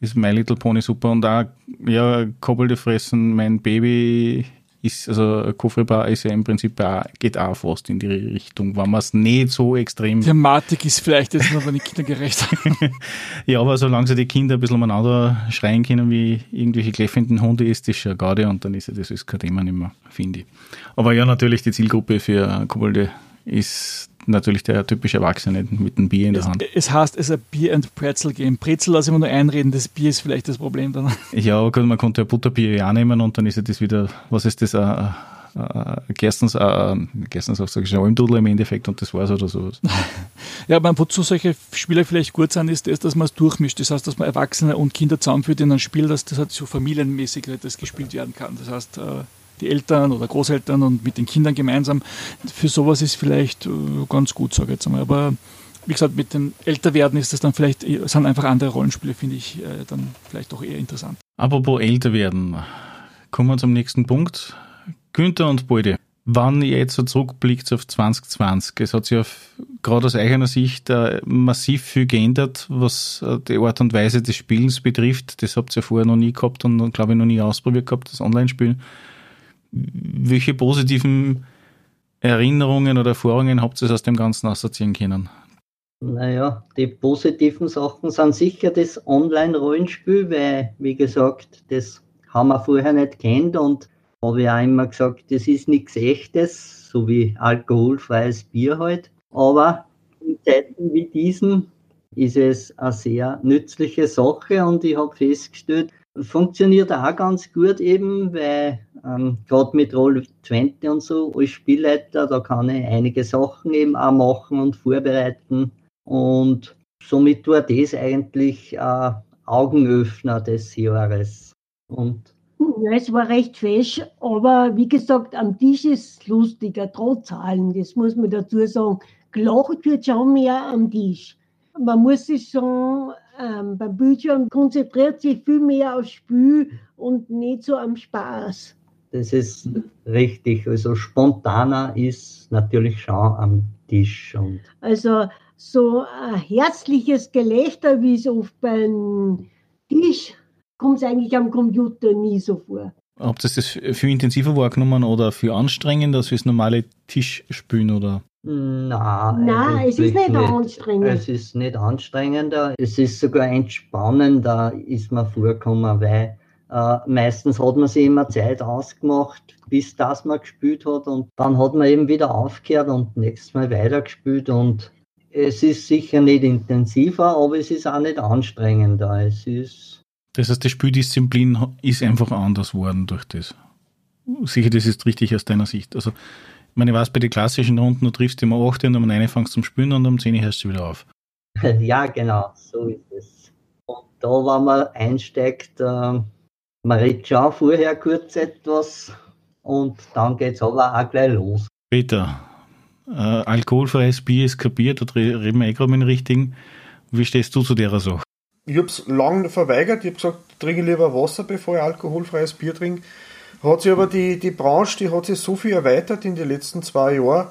ist My Little Pony super. Und da, ja, Kobolde fressen, mein Baby ist, also Kofrebar ist ja im Prinzip auch, geht auch fast in die Richtung, wenn man es nicht so extrem. Thematik ist vielleicht jetzt noch nicht kindergerecht. ja, aber solange sie die Kinder ein bisschen umeinander schreien können wie irgendwelche kläffenden Hunde, ist das schon gerade und dann ist ja das ist kein Thema nicht mehr, finde ich. Aber ja, natürlich die Zielgruppe für Kobolde ist natürlich der typische Erwachsene mit dem Bier in der Hand. Es heißt, es ist ein Bier- and Pretzel-Game. Brezel lasse ich mir nur einreden, das Bier ist vielleicht das Problem dann. Ja, gut, man konnte ja Butterbier ja nehmen und dann ist ja das wieder, was ist das, äh, äh, Gerstens, äh, Gerstens auch sage ich schon, im Endeffekt und das war's oder so. ja, aber wozu solche Spiele vielleicht gut sind, ist das, dass man es durchmischt. Das heißt, dass man Erwachsene und Kinder zusammenführt in ein Spiel, das, das halt so familienmäßig das gespielt werden kann. Das heißt, äh, die Eltern oder Großeltern und mit den Kindern gemeinsam. Für sowas ist vielleicht äh, ganz gut, sage ich jetzt einmal. Aber wie gesagt, mit den Älterwerden ist das dann vielleicht, sind einfach andere Rollenspiele, finde ich, äh, dann vielleicht auch eher interessant. Apropos älter werden, kommen wir zum nächsten Punkt. Günther und Beide. Wann ihr jetzt so zurückblickt auf 2020, es hat sich auf, gerade aus eigener Sicht äh, massiv viel geändert, was äh, die Art und Weise des Spielens betrifft. Das habt ihr vorher noch nie gehabt und glaube ich noch nie ausprobiert gehabt, das Online-Spielen welche positiven Erinnerungen oder Erfahrungen habt ihr aus dem Ganzen ausziehen können? Naja, die positiven Sachen sind sicher das Online-Rollenspiel, weil, wie gesagt, das haben wir vorher nicht kennt und habe ich auch immer gesagt, das ist nichts Echtes, so wie alkoholfreies Bier halt. Aber in Zeiten wie diesen ist es eine sehr nützliche Sache und ich habe festgestellt, funktioniert auch ganz gut eben, weil ähm, gerade mit Roll20 und so als Spielleiter, da kann ich einige Sachen eben auch machen und vorbereiten. Und somit war das eigentlich äh, Augenöffner des Jahres. Und ja, es war recht fesch, aber wie gesagt, am Tisch ist es lustiger, trotz allem, das muss man dazu sagen. Gelacht wird schon mehr am Tisch. Man muss sich schon ähm, beim Bildschirm konzentriert sich viel mehr aufs Spiel und nicht so am Spaß. Das ist richtig. Also spontaner ist natürlich schon am Tisch. Und also so ein herzliches Gelächter, wie es oft beim Tisch kommt es eigentlich am Computer nie so vor. Habt ihr das viel intensiver wahrgenommen oder viel anstrengender als das normale Tischspielen oder? Nein, Nein es ist nicht, nicht anstrengend. Es ist nicht anstrengender, es ist sogar entspannender, ist mir vorgekommen, weil äh, meistens hat man sich immer Zeit ausgemacht, bis das man gespielt hat und dann hat man eben wieder aufgehört und nächstes Mal weitergespielt und es ist sicher nicht intensiver, aber es ist auch nicht anstrengender. Es ist das heißt, die Spieldisziplin ist einfach anders worden durch das. Sicher, das ist richtig aus deiner Sicht. Also meine, ich weiß, bei den klassischen Runden, du triffst immer 8 und um 9 fangst zum Spielen und um 10 hörst du wieder auf. Ja, genau, so ist es. Und da, wenn man einsteigt, äh, man redet schon vorher kurz etwas und dann geht es aber auch gleich los. Peter, äh, alkoholfreies Bier ist kapiert, da reden wir eh gerade mit dem Richtigen. Wie stehst du zu der Sache? Ich habe es lange verweigert. Ich habe gesagt, ich trinke lieber Wasser, bevor ich alkoholfreies Bier trinke. Hat sich aber die, die Branche, die hat sich so viel erweitert in den letzten zwei Jahren,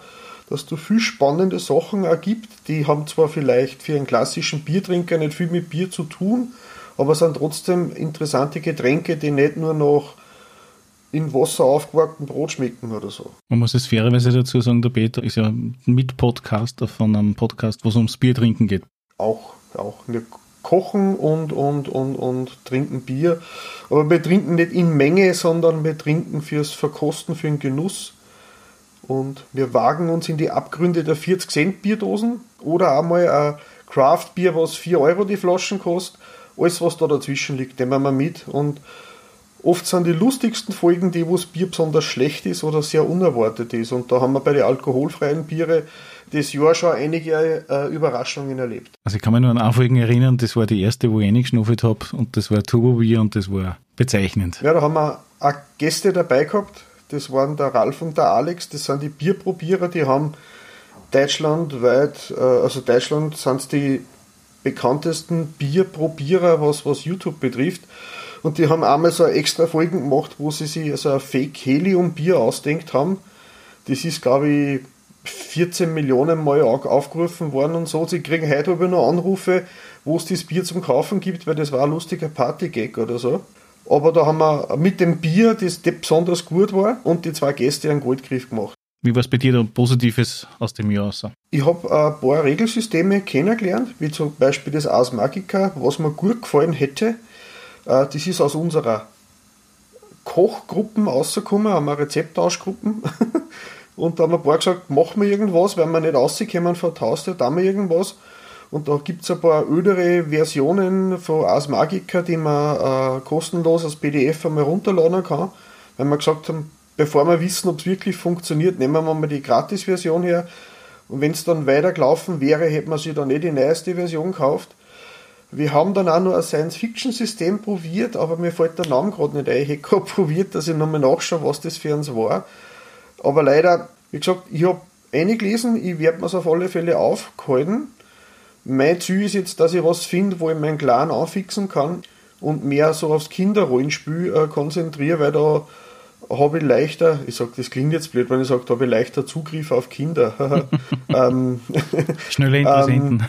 dass du viel spannende Sachen ergibt. Die haben zwar vielleicht für einen klassischen Biertrinker nicht viel mit Bier zu tun, aber sind trotzdem interessante Getränke, die nicht nur noch in Wasser aufgewarkten Brot schmecken oder so. Man muss es fairerweise dazu sagen, der Peter ist ja Mitpodcaster von einem Podcast, wo es ums Biertrinken geht. Auch, auch. Wir kochen und, und, und, und trinken Bier. Aber wir trinken nicht in Menge, sondern wir trinken fürs Verkosten, für den Genuss. Und wir wagen uns in die Abgründe der 40 Cent Bierdosen oder einmal ein Craft Bier, was 4 Euro die Flaschen kostet. Alles, was da dazwischen liegt, nehmen wir mit. Und oft sind die lustigsten Folgen die, wo das Bier besonders schlecht ist oder sehr unerwartet ist. Und da haben wir bei den alkoholfreien Biere das Jahr schon einige äh, Überraschungen erlebt. Also ich kann mich nur an Anfolgen erinnern, das war die erste, wo ich reingeschnuffelt habe und das war Turbo Bier und das war bezeichnend. Ja, da haben wir auch Gäste dabei gehabt. Das waren der Ralf und der Alex, das sind die Bierprobierer, die haben deutschlandweit, äh, also Deutschland sind die bekanntesten Bierprobierer, was, was YouTube betrifft. Und die haben einmal so extra Folgen gemacht, wo sie sich also ein Fake Helium Bier ausdenkt haben. Das ist, glaube ich, 14 Millionen Mal aufgerufen worden und so. Sie kriegen heute aber noch Anrufe, wo es das Bier zum Kaufen gibt, weil das war ein lustiger Partygag oder so. Aber da haben wir mit dem Bier, das besonders gut war, und die zwei Gäste einen Goldgriff gemacht. Wie war es bei dir da Positives aus dem Jahr? Also? Ich habe ein paar Regelsysteme kennengelernt, wie zum Beispiel das Ars Magica, was mir gut gefallen hätte. Äh, das ist aus unserer Kochgruppen rausgekommen, haben wir Rezeptauschgruppen. Und da haben ein paar gesagt, machen wir irgendwas, wenn wir nicht rauskommen von Taste, da wir irgendwas. Und da gibt es ein paar ödere Versionen von Ars Magica, die man äh, kostenlos als PDF einmal runterladen kann. Weil wir gesagt haben, bevor wir wissen, ob es wirklich funktioniert, nehmen wir mal die Gratis-Version her. Und wenn es dann weitergelaufen wäre, hätte man sich dann nicht die neueste Version gekauft. Wir haben dann auch noch ein Science-Fiction-System probiert, aber mir fällt der Name gerade nicht ein. Ich hätte probiert, dass ich nochmal nachschaue, was das für uns war. Aber leider, wie gesagt, ich habe gelesen, ich werde mir es auf alle Fälle aufgehalten. Mein Ziel ist jetzt, dass ich was finde, wo ich meinen Clan anfixen kann und mehr so aufs Kinderrollenspiel äh, konzentriere, weil da habe ich leichter, ich sage, das klingt jetzt blöd, wenn ich sage, da habe ich leichter Zugriff auf Kinder. ähm, Schnelle Interessenten. Ähm,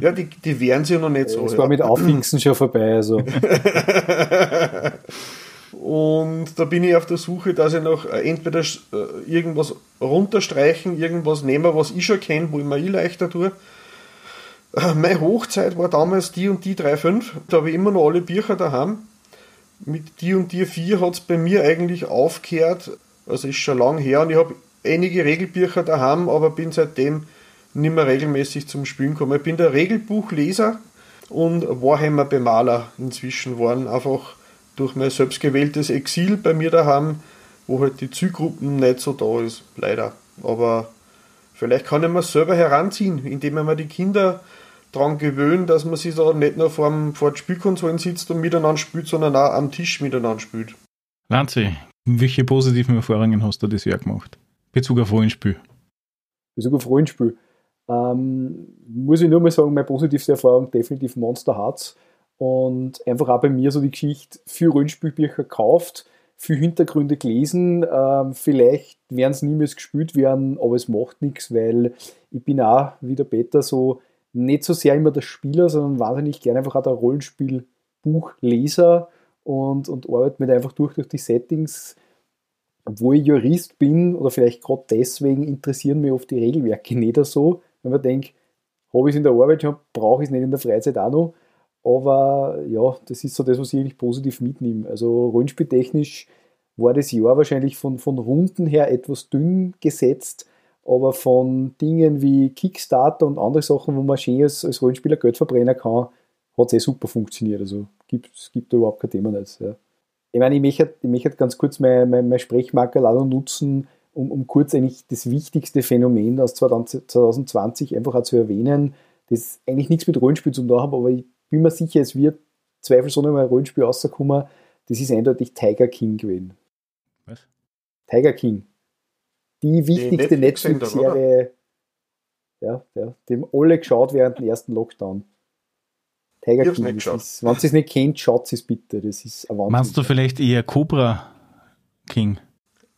ja, die, die wären sie noch nicht so. Es war ja. mit Auffixen schon vorbei. Also. Und da bin ich auf der Suche, dass ich noch äh, entweder äh, irgendwas runterstreichen, irgendwas nehmen, was ich schon kenne, wo ich mir eh leichter tue. Äh, meine Hochzeit war damals die und die 3.5. Da habe ich immer noch alle Bücher daheim. Mit die und die 4 hat es bei mir eigentlich aufgehört. Also ist schon lang her und ich habe einige Regelbücher daheim, aber bin seitdem nicht mehr regelmäßig zum Spielen gekommen. Ich bin der Regelbuchleser und Warhammer-Bemaler inzwischen waren einfach durch mein selbstgewähltes Exil bei mir daheim, wo halt die Zielgruppen nicht so da ist, leider. Aber vielleicht kann ich mir selber heranziehen, indem man die Kinder daran gewöhnt, dass man sich da nicht nur vor, dem, vor den Spielkonsolen sitzt und miteinander spielt, sondern auch am Tisch miteinander spielt. Lanze, welche positiven Erfahrungen hast du das Jahr gemacht? Bezug auf Rollenspiel. Bezug auf Rollenspiel. Ähm, muss ich nur mal sagen, meine positivste Erfahrung definitiv Monster Hearts und einfach auch bei mir so die Geschichte für Rollenspielbücher gekauft, für Hintergründe gelesen. Ähm, vielleicht werden es niemals gespielt werden, aber es macht nichts, weil ich bin auch, wie der Peter, so nicht so sehr immer der Spieler, sondern wahnsinnig gerne einfach auch der Rollenspielbuchleser und, und arbeite mir einfach durch, durch die Settings. Obwohl ich Jurist bin oder vielleicht gerade deswegen interessieren mich oft die Regelwerke nicht so, wenn man denkt, habe ich es in der Arbeit schon, brauche ich es nicht in der Freizeit auch noch. Aber ja, das ist so das, was ich eigentlich positiv mitnehme. Also rollenspieltechnisch war das Jahr wahrscheinlich von, von Runden her etwas dünn gesetzt, aber von Dingen wie Kickstarter und andere Sachen, wo man schön als, als Rollenspieler Geld verbrennen kann, hat es eh super funktioniert. Also es gibt da überhaupt kein Thema. Nicht, ja. Ich meine, ich möchte, ich möchte ganz kurz mein, mein, mein Sprechmarker nutzen, um, um kurz eigentlich das wichtigste Phänomen aus 2020 einfach auch zu erwähnen, das eigentlich nichts mit Rollenspiel zu tun hat, aber ich bin mir sicher, es wird zweifelsohne mal ein Rollenspiel rauskommen. Das ist eindeutig Tiger King gewesen. Was? Tiger King. Die wichtigste Netflix-Serie, ja, ja, die haben alle geschaut während dem ersten Lockdown. Tiger ich King. Nicht ist, wenn ihr es nicht kennt, schaut es bitte. Das ist ein Meinst du vielleicht eher Cobra King?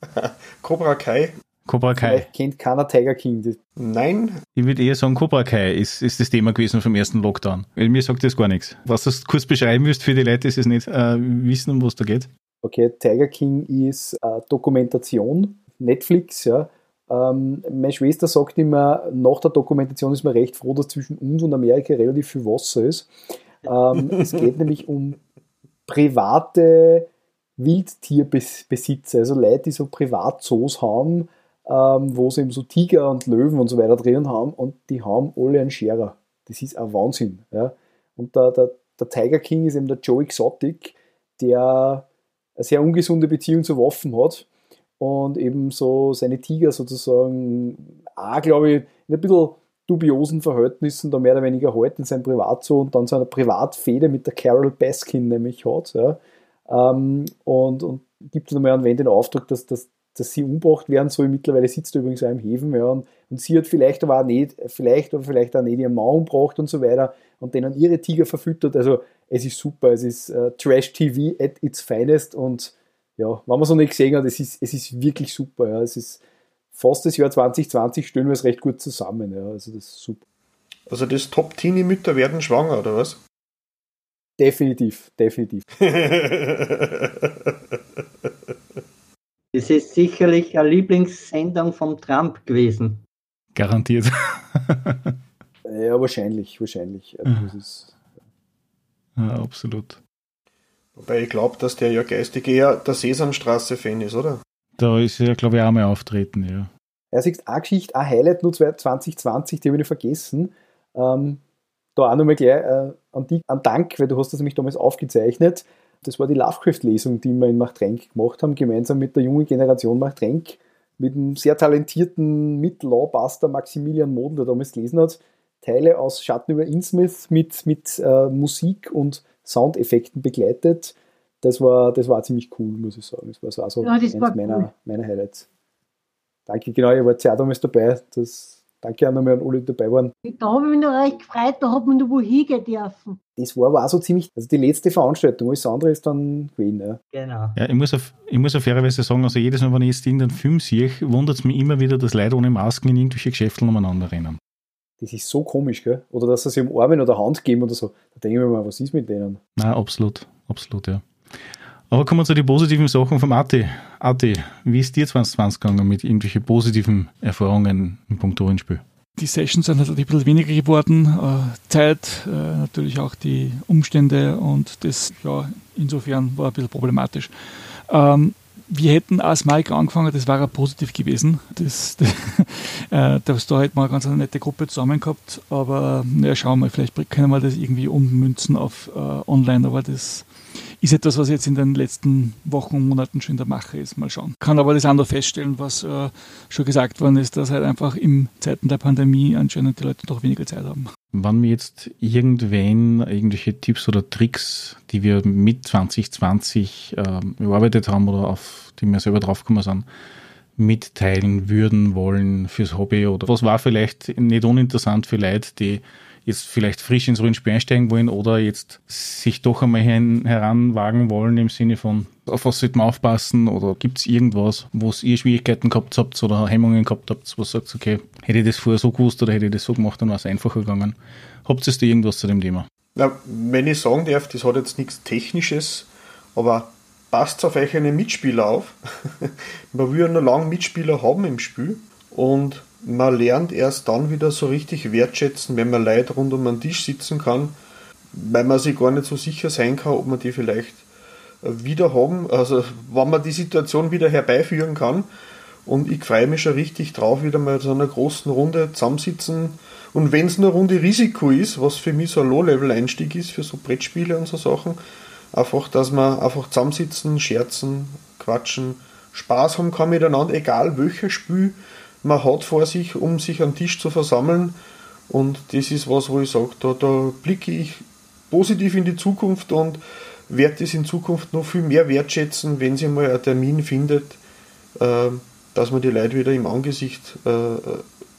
Cobra Kai? Cobra Kai. Vielleicht kennt keiner Tiger King. Nein. Ich würde eher sagen, Cobra Kai ist, ist das Thema gewesen vom ersten Lockdown. Weil mir sagt das gar nichts. Was du kurz beschreiben willst für die Leute, die es nicht äh, wissen, um was da geht. Okay, Tiger King ist äh, Dokumentation, Netflix, ja. Ähm, meine Schwester sagt immer, nach der Dokumentation ist man recht froh, dass zwischen uns und Amerika relativ viel Wasser ist. Ähm, es geht nämlich um private Wildtierbesitzer, also Leute, die so Privatzoos haben, ähm, wo sie eben so Tiger und Löwen und so weiter drinnen haben und die haben alle einen Scherer. Das ist ein Wahnsinn. Ja. Und der, der, der Tiger King ist eben der Joe Exotic, der eine sehr ungesunde Beziehung zu Waffen hat und eben so seine Tiger sozusagen auch, glaube ich, in ein bisschen dubiosen Verhältnissen da mehr oder weniger halt in seinem Privatzoo und dann so eine Privatfehde mit der Carol Baskin nämlich hat. Ja. Ähm, und, und gibt dann mal an Wen den Auftrag, dass, dass, dass sie umgebracht werden soll. Mittlerweile sitzt er übrigens auch im Häfen. Ja, und, und sie hat vielleicht aber auch nicht, vielleicht aber vielleicht auch nicht ihren Mann umgebracht und so weiter und denen ihre Tiger verfüttert. Also es ist super, es ist äh, Trash-TV at its finest und ja, wenn man so nicht gesehen hat, es ist, es ist wirklich super. Ja. Es ist fast das Jahr 2020 stellen wir es recht gut zusammen. Ja. Also das ist super. Also das Top-Teenie-Mütter werden schwanger, oder was? Definitiv, definitiv. Es ist sicherlich eine Lieblingssendung von Trump gewesen. Garantiert. ja, wahrscheinlich, wahrscheinlich. Also das ist, ja, absolut. Wobei ich glaube, dass der ja geistig eher der Sesamstraße-Fan ist, oder? Da ist er, glaube ich, auch mal auftreten, ja. Er sagt, eine Geschichte, ein Highlight nur 2020, die habe ich vergessen. Ähm, da auch nochmal gleich äh, an dich, an Dank, weil du hast das nämlich damals aufgezeichnet. Das war die Lovecraft-Lesung, die wir in Machtrenk gemacht haben, gemeinsam mit der jungen Generation Machtrenk, mit einem sehr talentierten Mittellawbuster Maximilian Moden, der damals gelesen hat. Teile aus Schatten über Innsmouth mit, mit äh, Musik und Soundeffekten begleitet. Das war, das war ziemlich cool, muss ich sagen. Das war so also ja, eines meiner, cool. meiner Highlights. Danke, genau, ihr wart ja damals dabei. Das, danke auch nochmal an alle, die dabei waren. Da habe ich mich noch recht gefreut, da hat man noch wo hingehen dürfen. Das war aber auch so ziemlich, also die letzte Veranstaltung, alles andere ist dann gewesen. Ja. Genau. Ja, ich muss, auf, ich muss auf fairerweise sagen, also jedes Mal, wenn ich jetzt irgendeinen Film sehe, wundert es mich immer wieder, dass Leute ohne Masken in irgendwelche Geschäfte umeinander rennen. Das ist so komisch, gell? Oder dass sie sich um Armen oder Hand geben oder so. Da denke ich mir mal, was ist mit denen? Nein, absolut, absolut, ja. Aber kommen wir zu den positiven Sachen vom Ati. Ati, wie ist dir 2020 gegangen mit irgendwelchen positiven Erfahrungen im Punkt Rollenspiel? Die Sessions sind halt ein bisschen weniger geworden. Äh, Zeit, äh, natürlich auch die Umstände und das, ja, insofern war ein bisschen problematisch. Ähm, wir hätten als Mike angefangen, das wäre positiv gewesen. Das, das, äh, da hätten wir eine ganz nette Gruppe zusammen gehabt, aber ja, schauen wir, vielleicht können wir das irgendwie ummünzen auf äh, online, aber das ist etwas, was jetzt in den letzten Wochen und Monaten schon in der Mache ist. Mal schauen. Kann aber das andere feststellen, was äh, schon gesagt worden ist, dass halt einfach in Zeiten der Pandemie anscheinend die Leute doch weniger Zeit haben. Wann wir jetzt irgendwann irgendwelche Tipps oder Tricks, die wir mit 2020 äh, überarbeitet haben oder auf die wir selber draufgekommen sind, mitteilen würden wollen fürs Hobby oder was war vielleicht nicht uninteressant für Leute, die jetzt vielleicht frisch ins Rollenspiel einsteigen wollen oder jetzt sich doch einmal heranwagen wollen im Sinne von, auf was sollte man aufpassen oder gibt es irgendwas, wo ihr Schwierigkeiten gehabt habt oder Hemmungen gehabt habt, wo ihr sagt, okay, hätte ich das vorher so gewusst oder hätte ich das so gemacht, dann war es einfacher gegangen. Habt ihr da irgendwas zu dem Thema? Na, wenn ich sagen darf, das hat jetzt nichts Technisches, aber passt auf euch einen Mitspieler auf. Man will ja noch lange Mitspieler haben im Spiel und man lernt erst dann wieder so richtig wertschätzen, wenn man Leute rund um den Tisch sitzen kann, weil man sich gar nicht so sicher sein kann, ob man die vielleicht wieder haben, also wann man die Situation wieder herbeiführen kann. Und ich freue mich schon richtig drauf, wieder mal so einer großen Runde zusammensitzen. Und wenn es eine Runde Risiko ist, was für mich so ein Low-Level-Einstieg ist für so Brettspiele und so Sachen, einfach, dass man einfach zusammensitzen, scherzen, quatschen, Spaß haben kann miteinander, egal welches Spiel man hat vor sich, um sich am Tisch zu versammeln. Und das ist was, wo ich sage, da, da blicke ich positiv in die Zukunft und werde es in Zukunft noch viel mehr wertschätzen, wenn sie mal einen Termin findet, äh, dass man die Leute wieder im Angesicht äh,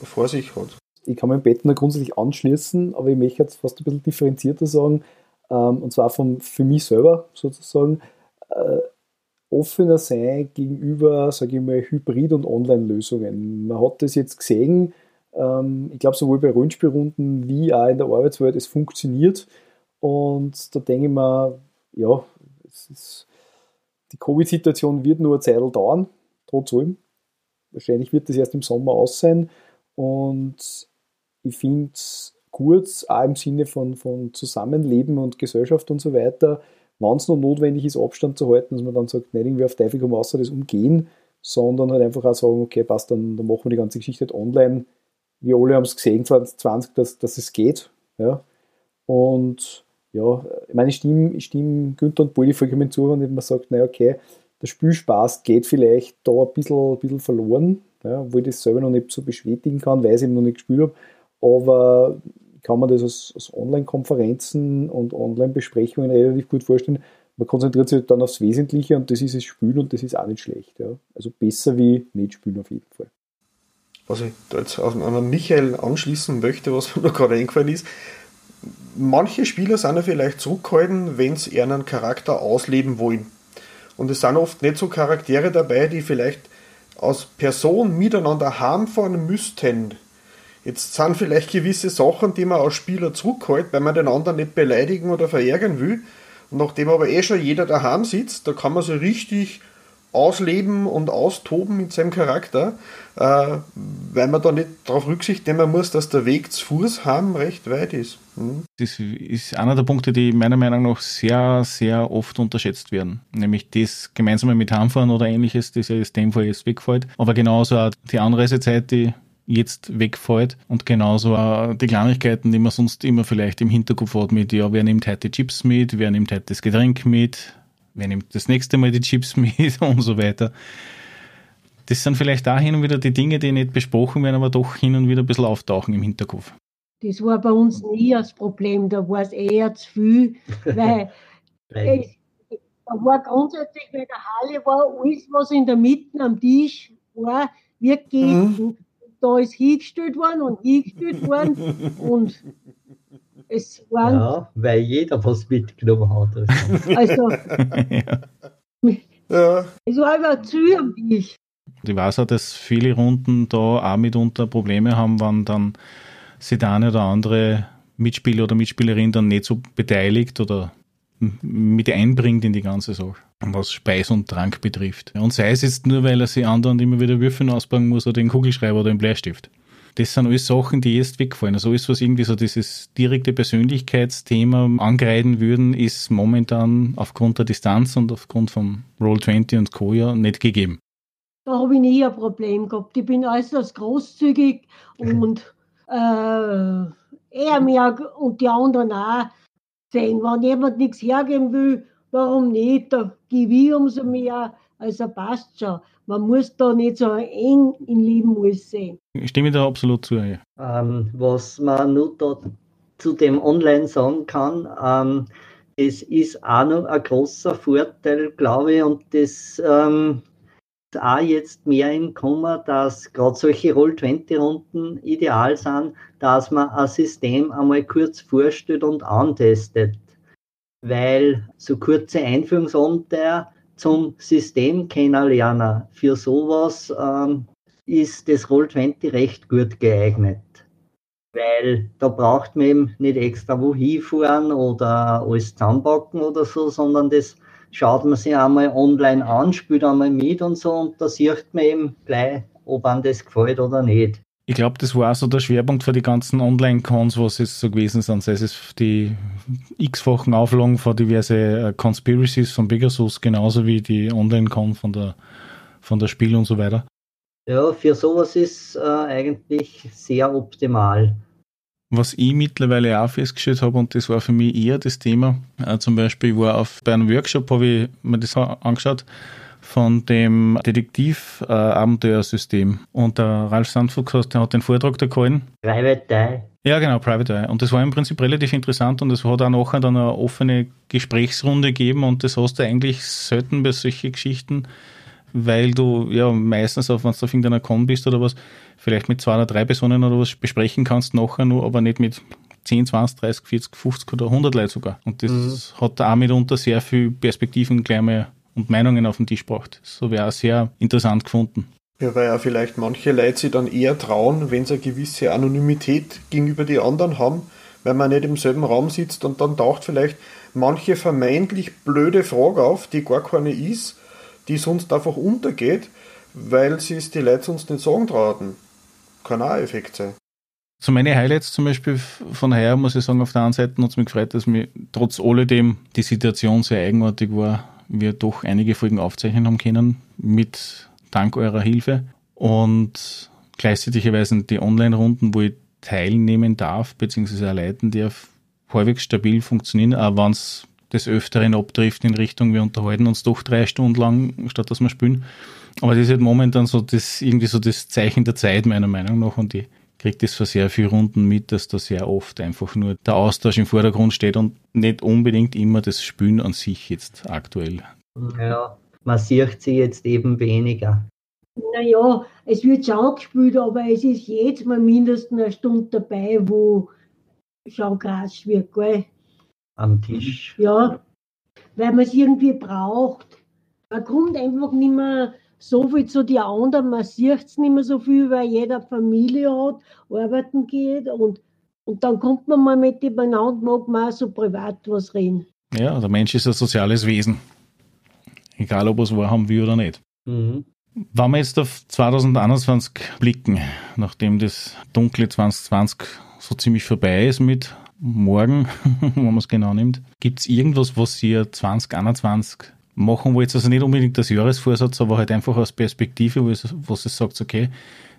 vor sich hat. Ich kann meinen Bettner grundsätzlich anschließen, aber ich möchte jetzt fast ein bisschen differenzierter sagen, ähm, und zwar vom, für mich selber sozusagen. Äh, offener sein gegenüber, sage ich mal, Hybrid- und Online-Lösungen. Man hat das jetzt gesehen, ähm, ich glaube, sowohl bei Rollenspielrunden wie auch in der Arbeitswelt, es funktioniert. Und da denke ich mir, ja, ist, die Covid-Situation wird nur eine Zeit dauern, trotz allem. Wahrscheinlich wird das erst im Sommer aus sein. Und ich finde es gut, auch im Sinne von, von Zusammenleben und Gesellschaft und so weiter, wenn es noch notwendig ist, Abstand zu halten, dass man dann sagt, nicht irgendwie auf Teufel komm außer das umgehen, sondern halt einfach auch sagen, okay, passt, dann, dann machen wir die ganze Geschichte halt online. Wir alle haben es gesehen, 2020, dass, dass es geht. Ja. Und ja, ich meine, ich stimme, ich stimme Günther und Bulli vollkommen zu, und man sagt, naja, okay, der Spielspaß geht vielleicht da ein bisschen, ein bisschen verloren, ja, obwohl ich das selber noch nicht so bestätigen kann, weil ich es noch nicht gespielt habe. Aber kann man das aus, aus Online-Konferenzen und Online-Besprechungen relativ gut vorstellen. Man konzentriert sich dann aufs Wesentliche und das ist das Spielen und das ist auch nicht schlecht. Ja. Also besser wie nicht spielen auf jeden Fall. Was ich da jetzt an Michael anschließen möchte, was mir noch gerade eingefallen ist, manche Spieler sind ja vielleicht zurückgehalten, wenn sie einen Charakter ausleben wollen. Und es sind oft nicht so Charaktere dabei, die vielleicht aus Person miteinander heimfahren müssten. Jetzt sind vielleicht gewisse Sachen, die man als Spieler zurückhält, weil man den anderen nicht beleidigen oder verärgern will. Und nachdem aber eh schon jeder daheim sitzt, da kann man so richtig ausleben und austoben mit seinem Charakter, äh, weil man da nicht darauf Rücksicht nehmen muss, dass der Weg zu Fuß haben recht weit ist. Mhm. Das ist einer der Punkte, die meiner Meinung nach sehr, sehr oft unterschätzt werden. Nämlich das gemeinsame mit Heimfahren oder ähnliches, das ja in dem Fall jetzt wegfällt. Aber genauso auch die Anreisezeit, die jetzt wegfällt und genauso auch die Kleinigkeiten, die man sonst immer vielleicht im Hinterkopf hat mit, ja, wer nimmt heute die Chips mit, wer nimmt heute das Getränk mit, wer nimmt das nächste Mal die Chips mit und so weiter. Das sind vielleicht auch hin und wieder die Dinge, die nicht besprochen werden, aber doch hin und wieder ein bisschen auftauchen im Hinterkopf. Das war bei uns nie das Problem, da war es eher zu viel, weil es, da war grundsätzlich, weil der Halle war alles, was in der Mitte am Tisch war, wirklich, mhm. Da ist hingestellt worden und hingestellt worden und es waren. Ja, weil jeder was mitgenommen hat. Also, ja. es war aber zu am Tisch. Ich weiß auch, dass viele Runden da auch mitunter Probleme haben, wenn dann sich der eine oder andere Mitspieler oder Mitspielerin dann nicht so beteiligt oder mit einbringt in die ganze Sache, was Speis und Trank betrifft. Und sei es jetzt nur, weil er sich anderen immer wieder Würfeln ausbauen muss oder den Kugelschreiber oder den Bleistift. Das sind alles Sachen, die jetzt wegfallen. Also alles, was irgendwie so dieses direkte Persönlichkeitsthema angreifen würden, ist momentan aufgrund der Distanz und aufgrund vom Roll20 und Co. ja nicht gegeben. Da habe ich nie ein Problem gehabt. Ich bin äußerst großzügig und äh, er mir und die anderen auch sehen. Wenn jemand nichts hergeben will, warum nicht? Da gebe ich umso mehr. Also passt schon. Man muss da nicht so eng im Leben muss sehen. Ich stimme da absolut zu. Ja. Ähm, was man nur da zu dem Online sagen kann, ähm, es ist auch noch ein großer Vorteil, glaube ich, und das ähm, ist auch jetzt mehr im Kommen, dass gerade solche Roll-20-Runden ideal sind, dass man ein System einmal kurz vorstellt und antestet. Weil so kurze Einführungsabenteuer zum System kennenlernen. Für sowas ähm, ist das Roll20 recht gut geeignet. Weil da braucht man eben nicht extra wohin fahren oder alles zusammenpacken oder so, sondern das schaut man sich einmal online an, spielt einmal mit und so und da sieht man eben gleich, ob einem das gefällt oder nicht. Ich glaube, das war so der Schwerpunkt für die ganzen Online-Cons, was es so gewesen sind. Sei es die x-fachen Auflagen von diverse äh, Conspiracies von Pegasus, genauso wie die Online-Con von der, von der Spiel und so weiter. Ja, für sowas ist äh, eigentlich sehr optimal. Was ich mittlerweile auch festgestellt habe, und das war für mich eher das Thema, äh, zum Beispiel, ich war auf, bei einem Workshop, habe ich mir das angeschaut, von dem Detektiv-Abenteuersystem. und der Ralf Sandfuchs hat, hat den Vortrag da gehalten. Private Eye. Ja, genau, Private Eye. Und das war im Prinzip relativ interessant und es hat auch nachher dann eine offene Gesprächsrunde gegeben und das hast du eigentlich selten bei solchen Geschichten, weil du ja meistens, auch wenn du auf irgendeiner Con bist oder was, vielleicht mit zwei oder drei Personen oder was besprechen kannst nachher nur, aber nicht mit 10, 20, 30, 40, 50 oder 100 Leute sogar. Und das mhm. hat auch mitunter sehr viel Perspektiven gleich mal und Meinungen auf den Tisch braucht. So wäre sehr interessant gefunden. Ja, weil ja vielleicht manche Leute sich dann eher trauen, wenn sie eine gewisse Anonymität gegenüber die anderen haben, weil man nicht im selben Raum sitzt und dann taucht vielleicht manche vermeintlich blöde Frage auf, die gar keine ist, die sonst einfach untergeht, weil sie es die Leute sonst nicht sagen trauten. Kann auch ein Effekt sein. So meine Highlights zum Beispiel von heuer, muss ich sagen, auf der einen Seite hat es mich gefreut, dass mir trotz alledem die Situation sehr eigenartig war, wir doch einige Folgen aufzeichnen haben können, mit dank eurer Hilfe. Und gleichzeitig die Online-Runden, wo ich teilnehmen darf, beziehungsweise erleiten darf, halbwegs stabil funktionieren, auch wenn es des Öfteren abtrifft in Richtung, wir unterhalten uns doch drei Stunden lang, statt dass wir spielen. Aber das ist halt momentan so das, irgendwie so das Zeichen der Zeit, meiner Meinung nach. Und ich kriege das für sehr viele Runden mit, dass da sehr oft einfach nur der Austausch im Vordergrund steht und nicht unbedingt immer das Spielen an sich jetzt aktuell. Ja, man sieht sie jetzt eben weniger. Naja, es wird schon gespielt, aber es ist jetzt mal mindestens eine Stunde dabei, wo schon krass wird, gell? Am Tisch. Ja, weil man es irgendwie braucht. Man kommt einfach nicht mehr so viel zu den anderen, man sieht es nicht mehr so viel, weil jeder Familie hat, arbeiten geht und, und dann kommt man mal mit dem beieinander, mag man auch so privat was reden. Ja, der Mensch ist ein soziales Wesen. Egal, ob er es wahrhaben will oder nicht. Mhm. Wenn wir jetzt auf 2021 blicken, nachdem das dunkle 2020 so ziemlich vorbei ist mit morgen, wenn man es genau nimmt, gibt es irgendwas, was ihr 2021 machen wollt? Also nicht unbedingt das Jahresvorsatz, aber halt einfach aus Perspektive, wo es, was es sagt, okay,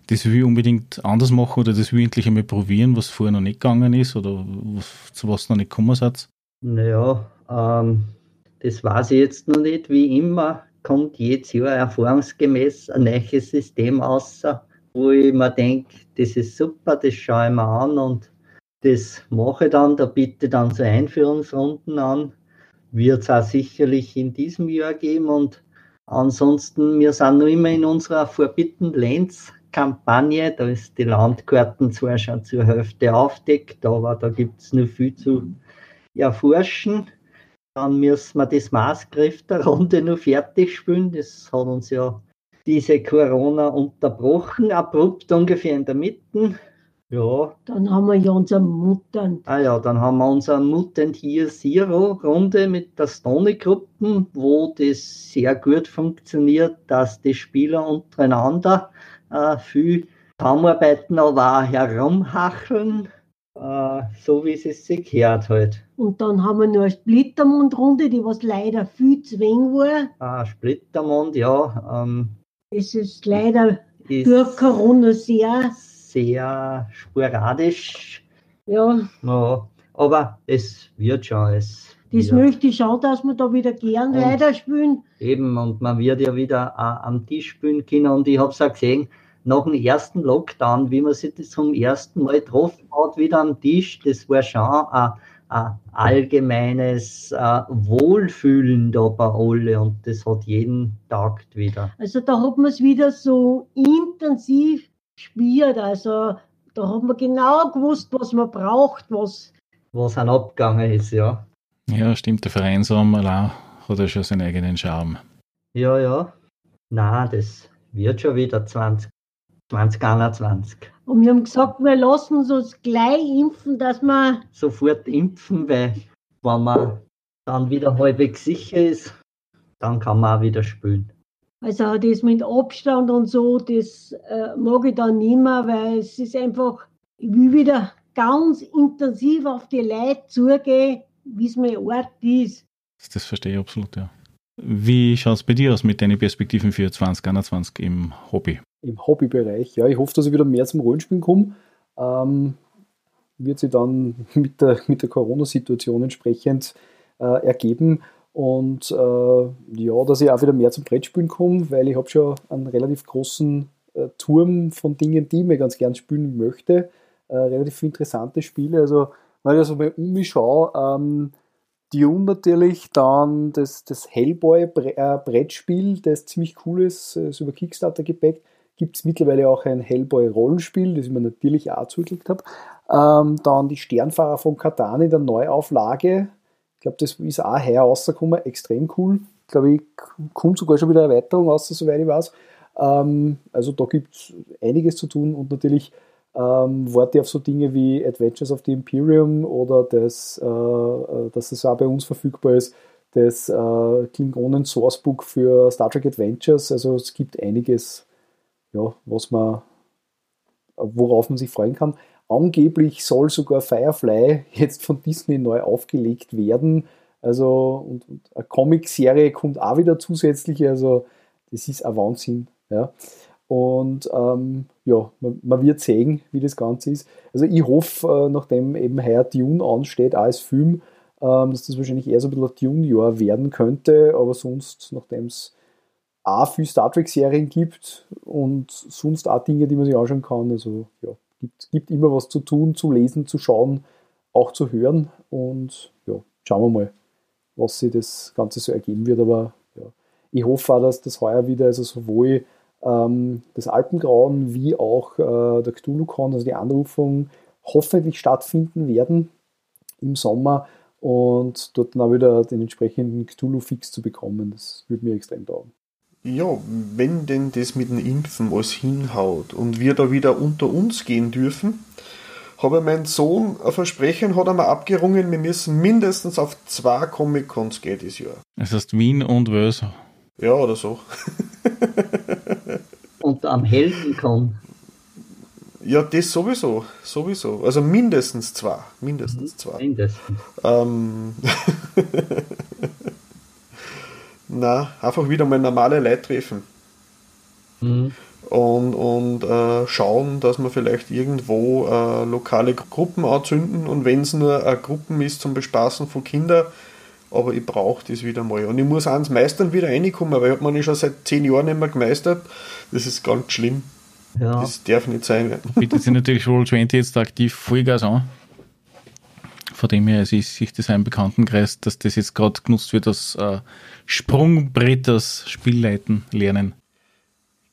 das will ich unbedingt anders machen oder das will ich endlich einmal probieren, was vorher noch nicht gegangen ist oder was, zu was noch nicht gekommen seid? Naja, ähm, das weiß ich jetzt noch nicht. Wie immer kommt jedes Jahr erfahrungsgemäß ein neues System raus, wo ich mir denke, das ist super, das schaue ich mir an und das mache ich dann, da bitte dann so Einführungsrunden an. Wird es auch sicherlich in diesem Jahr geben und ansonsten, wir sind noch immer in unserer Forbidden Lands Kampagne, da ist die Landkarten zwar schon zur Hälfte aufdeckt, aber da gibt es noch viel zu erforschen dann müssen wir das Maßgriff der Runde nur fertig spielen. Das hat uns ja diese Corona unterbrochen, abrupt ungefähr in der Mitte. Ja. Dann haben wir ja unser Mutant. Ah ja, dann haben wir unser Mutant Year Zero Runde mit der Stony-Gruppen, wo das sehr gut funktioniert, dass die Spieler untereinander äh, viel zusammenarbeiten, aber auch herumhacheln äh, so wie es sich gehört halt. Und dann haben wir noch eine Splittermund-Runde, die was leider viel zu wenig war. Ah, Splittermund, ja. Ähm, es ist leider ist durch Corona sehr... Sehr sporadisch. Ja. ja. Aber es wird schon. Es das wird. möchte ich schon, dass wir da wieder gern und weiterspielen. Eben, und man wird ja wieder äh, am Tisch spielen können. Und ich habe es auch gesehen, nach dem ersten Lockdown, wie man sich das zum ersten Mal getroffen hat, wieder am Tisch, das war schon ein, ein allgemeines äh, Wohlfühlen da bei alle und das hat jeden Tag wieder. Also da hat man es wieder so intensiv gespielt, also da hat man genau gewusst, was man braucht, was was ein Abgegangen ist, ja. Ja, stimmt, der Vereinsraum allein hat ja schon seinen eigenen Charme. Ja, ja. Na, das wird schon wieder 20 2021. Und wir haben gesagt, wir lassen uns gleich impfen, dass wir. Sofort impfen, weil wenn man dann wieder halbwegs sicher ist, dann kann man auch wieder spielen. Also das mit Abstand und so, das äh, mag ich dann nicht mehr, weil es ist einfach, ich will wieder ganz intensiv auf die Leute zugehen, wie es mein Ort ist. Das verstehe ich absolut, ja. Wie schaut es bei dir aus mit deinen Perspektiven für 2021 im Hobby? Im Hobbybereich, ja, ich hoffe, dass ich wieder mehr zum Rollenspielen komme. Ähm, wird sich dann mit der, mit der Corona-Situation entsprechend äh, ergeben. Und äh, ja, dass ich auch wieder mehr zum Brettspielen komme, weil ich habe schon einen relativ großen äh, Turm von Dingen, die ich mir ganz gern spielen möchte. Äh, relativ interessante Spiele. Also, wenn ich also mal um mich schaue, ähm, Dune natürlich, dann das, das Hellboy-Brettspiel, äh, das ziemlich cool ist, ist über Kickstarter gebackt. Gibt es mittlerweile auch ein Hellboy-Rollenspiel, das ich mir natürlich auch zugeklickt habe. Ähm, dann die Sternfahrer von Katan in der Neuauflage. Ich glaube, das ist auch heuer rausgekommen, extrem cool. Ich glaube, ich kommt sogar schon wieder eine Erweiterung raus, soweit ich weiß. Ähm, also da gibt es einiges zu tun und natürlich ähm, warte auf so Dinge wie Adventures of the Imperium oder das, äh, äh, dass es auch bei uns verfügbar ist, das äh, Klingonen Sourcebook für Star Trek Adventures. Also es gibt einiges, ja, was man, worauf man sich freuen kann. Angeblich soll sogar Firefly jetzt von Disney neu aufgelegt werden. Also und, und eine Comic-Serie kommt auch wieder zusätzlich. Also das ist ein Wahnsinn. Ja. Und ähm, ja, man, man, wird sehen, wie das Ganze ist. Also ich hoffe, äh, nachdem eben heuer Dune ansteht, auch als Film, ähm, dass das wahrscheinlich eher so ein bisschen Dune-Jahr werden könnte, aber sonst, nachdem es auch viel Star Trek-Serien gibt und sonst auch Dinge, die man sich anschauen kann, also ja, gibt, gibt immer was zu tun, zu lesen, zu schauen, auch zu hören und ja, schauen wir mal, was sich das Ganze so ergeben wird, aber ja, ich hoffe auch, dass das heuer wieder, also sowohl ähm, das Alpengrauen wie auch äh, der Cthulhu-Con, also die Anrufung, hoffentlich stattfinden werden im Sommer und dort dann auch wieder den entsprechenden Cthulhu-Fix zu bekommen. Das würde mir extrem taugen. Ja, wenn denn das mit dem Impfen alles hinhaut und wir da wieder unter uns gehen dürfen, habe mein Sohn ein Versprechen, hat er mir abgerungen, wir müssen mindestens auf zwei Comic-Cons gehen dieses Jahr. Das heißt Wien und Wels. Ja, oder so. und am Heldencon. Ja, das sowieso, sowieso. Also mindestens zwei, mindestens zwei. Mindestens. Ähm, Na, einfach wieder mal normale Leute treffen. Mhm. Und, und äh, schauen, dass wir vielleicht irgendwo äh, lokale Gruppen anzünden und wenn es nur eine Gruppen ist zum Bespaßen von Kindern, aber ich brauche das wieder mal. Und ich muss eins meistern wieder reinkommen, weil ich habe mich schon seit zehn Jahren nicht mehr gemeistert. Das ist ganz schlimm. Ja. Das darf nicht sein. Bitte sind natürlich Roll20 jetzt aktiv Vollgas an. Von dem her ist sich das ein Bekanntenkreis, dass das jetzt gerade genutzt wird als äh, Sprungbrett, das Spielleiten lernen.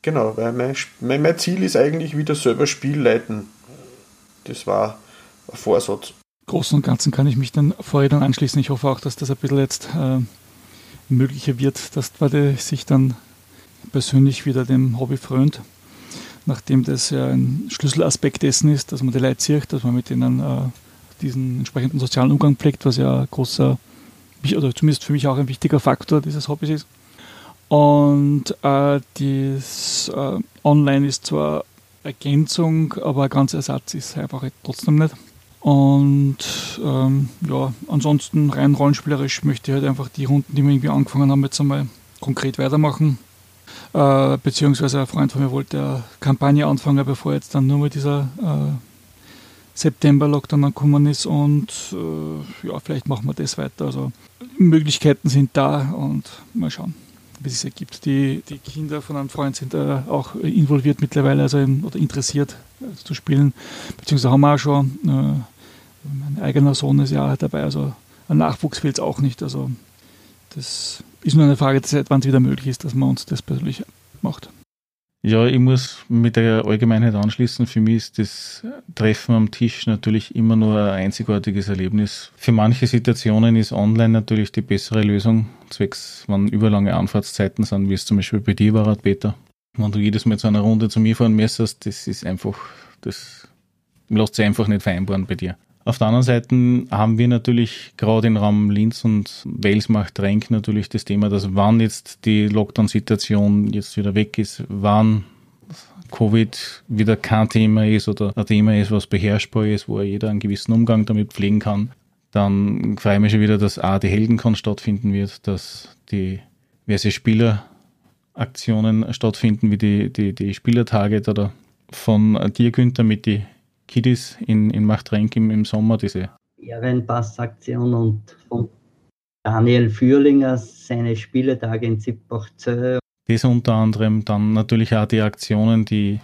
Genau, weil mein, mein, mein Ziel ist eigentlich wieder selber Spielleiten. Das war ein Vorsatz. Großen und Ganzen kann ich mich dann vorher dann anschließen. Ich hoffe auch, dass das ein bisschen jetzt äh, möglicher wird, dass man sich dann persönlich wieder dem Hobby frönt nachdem das ja ein Schlüsselaspekt dessen ist, dass man die Leute sieht, dass man mit denen äh, diesen entsprechenden sozialen Umgang pflegt, was ja ein großer, oder zumindest für mich auch ein wichtiger Faktor dieses Hobbys ist. Und äh, das äh, Online ist zwar Ergänzung, aber ein ganzer Ersatz ist einfach trotzdem nicht. Und ähm, ja, ansonsten rein rollenspielerisch möchte ich halt einfach die Runden, die wir irgendwie angefangen haben, jetzt einmal konkret weitermachen. Äh, beziehungsweise ein Freund von mir wollte eine Kampagne anfangen, bevor jetzt dann nur mal dieser September-Lockdown angekommen ist und äh, ja, vielleicht machen wir das weiter. Also Möglichkeiten sind da und mal schauen, wie es sich ergibt. Die, die Kinder von einem Freund sind äh, auch involviert mittlerweile, also in, oder interessiert äh, zu spielen, beziehungsweise haben wir auch schon. Äh, mein eigener Sohn ist ja dabei, also ein Nachwuchs fehlt es auch nicht. Also das ist nur eine Frage der Zeit, wann es wieder möglich ist, dass man uns das persönlich macht. Ja, ich muss mit der Allgemeinheit anschließen. Für mich ist das Treffen am Tisch natürlich immer nur ein einzigartiges Erlebnis. Für manche Situationen ist online natürlich die bessere Lösung, zwecks, wenn überlange Anfahrtszeiten sind, wie es zum Beispiel bei dir war, Peter. Wenn du jedes Mal zu einer Runde zu mir fahren müsstest, das ist einfach, das lässt sich einfach nicht vereinbaren bei dir. Auf der anderen Seite haben wir natürlich gerade im Raum Linz und Wales macht Renk natürlich das Thema, dass wann jetzt die Lockdown-Situation jetzt wieder weg ist, wann Covid wieder kein Thema ist oder ein Thema ist, was beherrschbar ist, wo jeder einen gewissen Umgang damit pflegen kann, dann freue ich mich schon wieder, dass A, die Heldenkon stattfinden wird, dass die diverse Spieleraktionen stattfinden, wie die, die, die Spielertage oder von dir, Günther, mit die Kiddies in, in Machtrenk im, im Sommer, diese Ehrenpassaktion und von Daniel Führlinger seine Spieletage in Zippachzell. Das unter anderem dann natürlich auch die Aktionen, die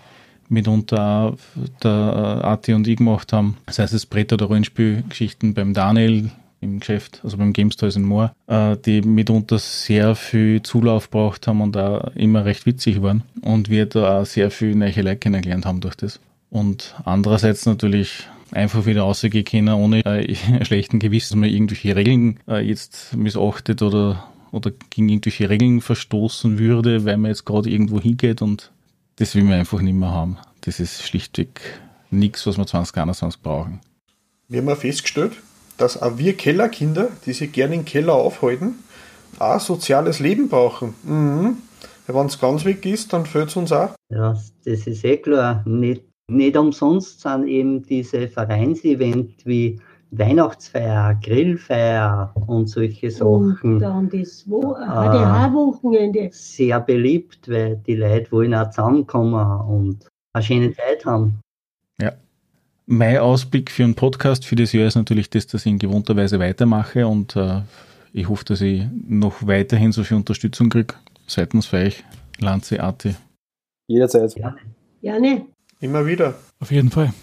mitunter der Ati und ich gemacht haben, sei es das Brett- oder Rollenspielgeschichten beim Daniel im Geschäft, also beim Gamestores in Moor, äh, die mitunter sehr viel Zulauf braucht haben und auch immer recht witzig waren und wir da auch sehr viel neue Leute kennengelernt haben durch das und andererseits natürlich einfach wieder rausgehen können, ohne äh, schlechten Gewissen, dass man irgendwelche Regeln äh, jetzt missachtet oder, oder gegen irgendwelche Regeln verstoßen würde, weil man jetzt gerade irgendwo hingeht und das will man einfach nicht mehr haben. Das ist schlichtweg nichts, was wir 2021 brauchen. Wir haben ja festgestellt, dass auch wir Kellerkinder, die sich gerne im Keller aufhalten, auch soziales Leben brauchen. Mhm. Wenn es ganz weg ist, dann fällt es uns auch. Ja, das ist eh klar. Nicht nicht umsonst sind eben diese Vereinsevents wie Weihnachtsfeier, Grillfeier und solche Sachen. Und dann das Wo HDH-Wochenende. Sehr beliebt, weil die Leute wollen auch zusammenkommen und eine schöne Zeit haben. Ja. Mein Ausblick für einen Podcast für das Jahr ist natürlich das, dass ich in gewohnter Weise weitermache und äh, ich hoffe, dass ich noch weiterhin so viel Unterstützung kriege seitens für euch, Lanze, Arte. Jederzeit. Gerne. Gerne. Immer wieder. Auf jeden Fall.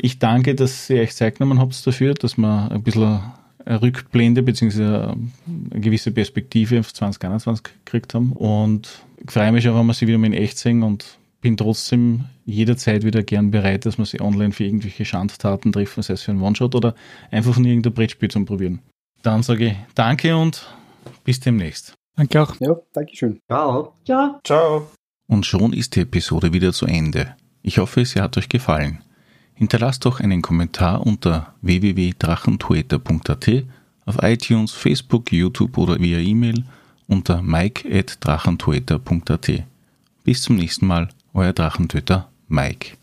Ich danke, dass ihr euch Zeit genommen habt dafür, dass wir ein bisschen eine Rückblende bzw. eine gewisse Perspektive auf 2021 gekriegt haben. Und ich freue mich auch, wenn wir sie wieder mal in echt sehen und bin trotzdem jederzeit wieder gern bereit, dass wir sie online für irgendwelche Schandtaten treffen, sei es für einen One-Shot oder einfach nur irgendein Brettspiel zum Probieren. Dann sage ich danke und bis demnächst. Danke auch. Ja, Dankeschön. Ciao. Ciao. Ciao. Und schon ist die Episode wieder zu Ende. Ich hoffe, sie hat euch gefallen. Hinterlasst doch einen Kommentar unter www.drachentueta.at, auf iTunes, Facebook, YouTube oder via E-Mail unter mike.drachentueta.at. Bis zum nächsten Mal, euer Drachentöter Mike.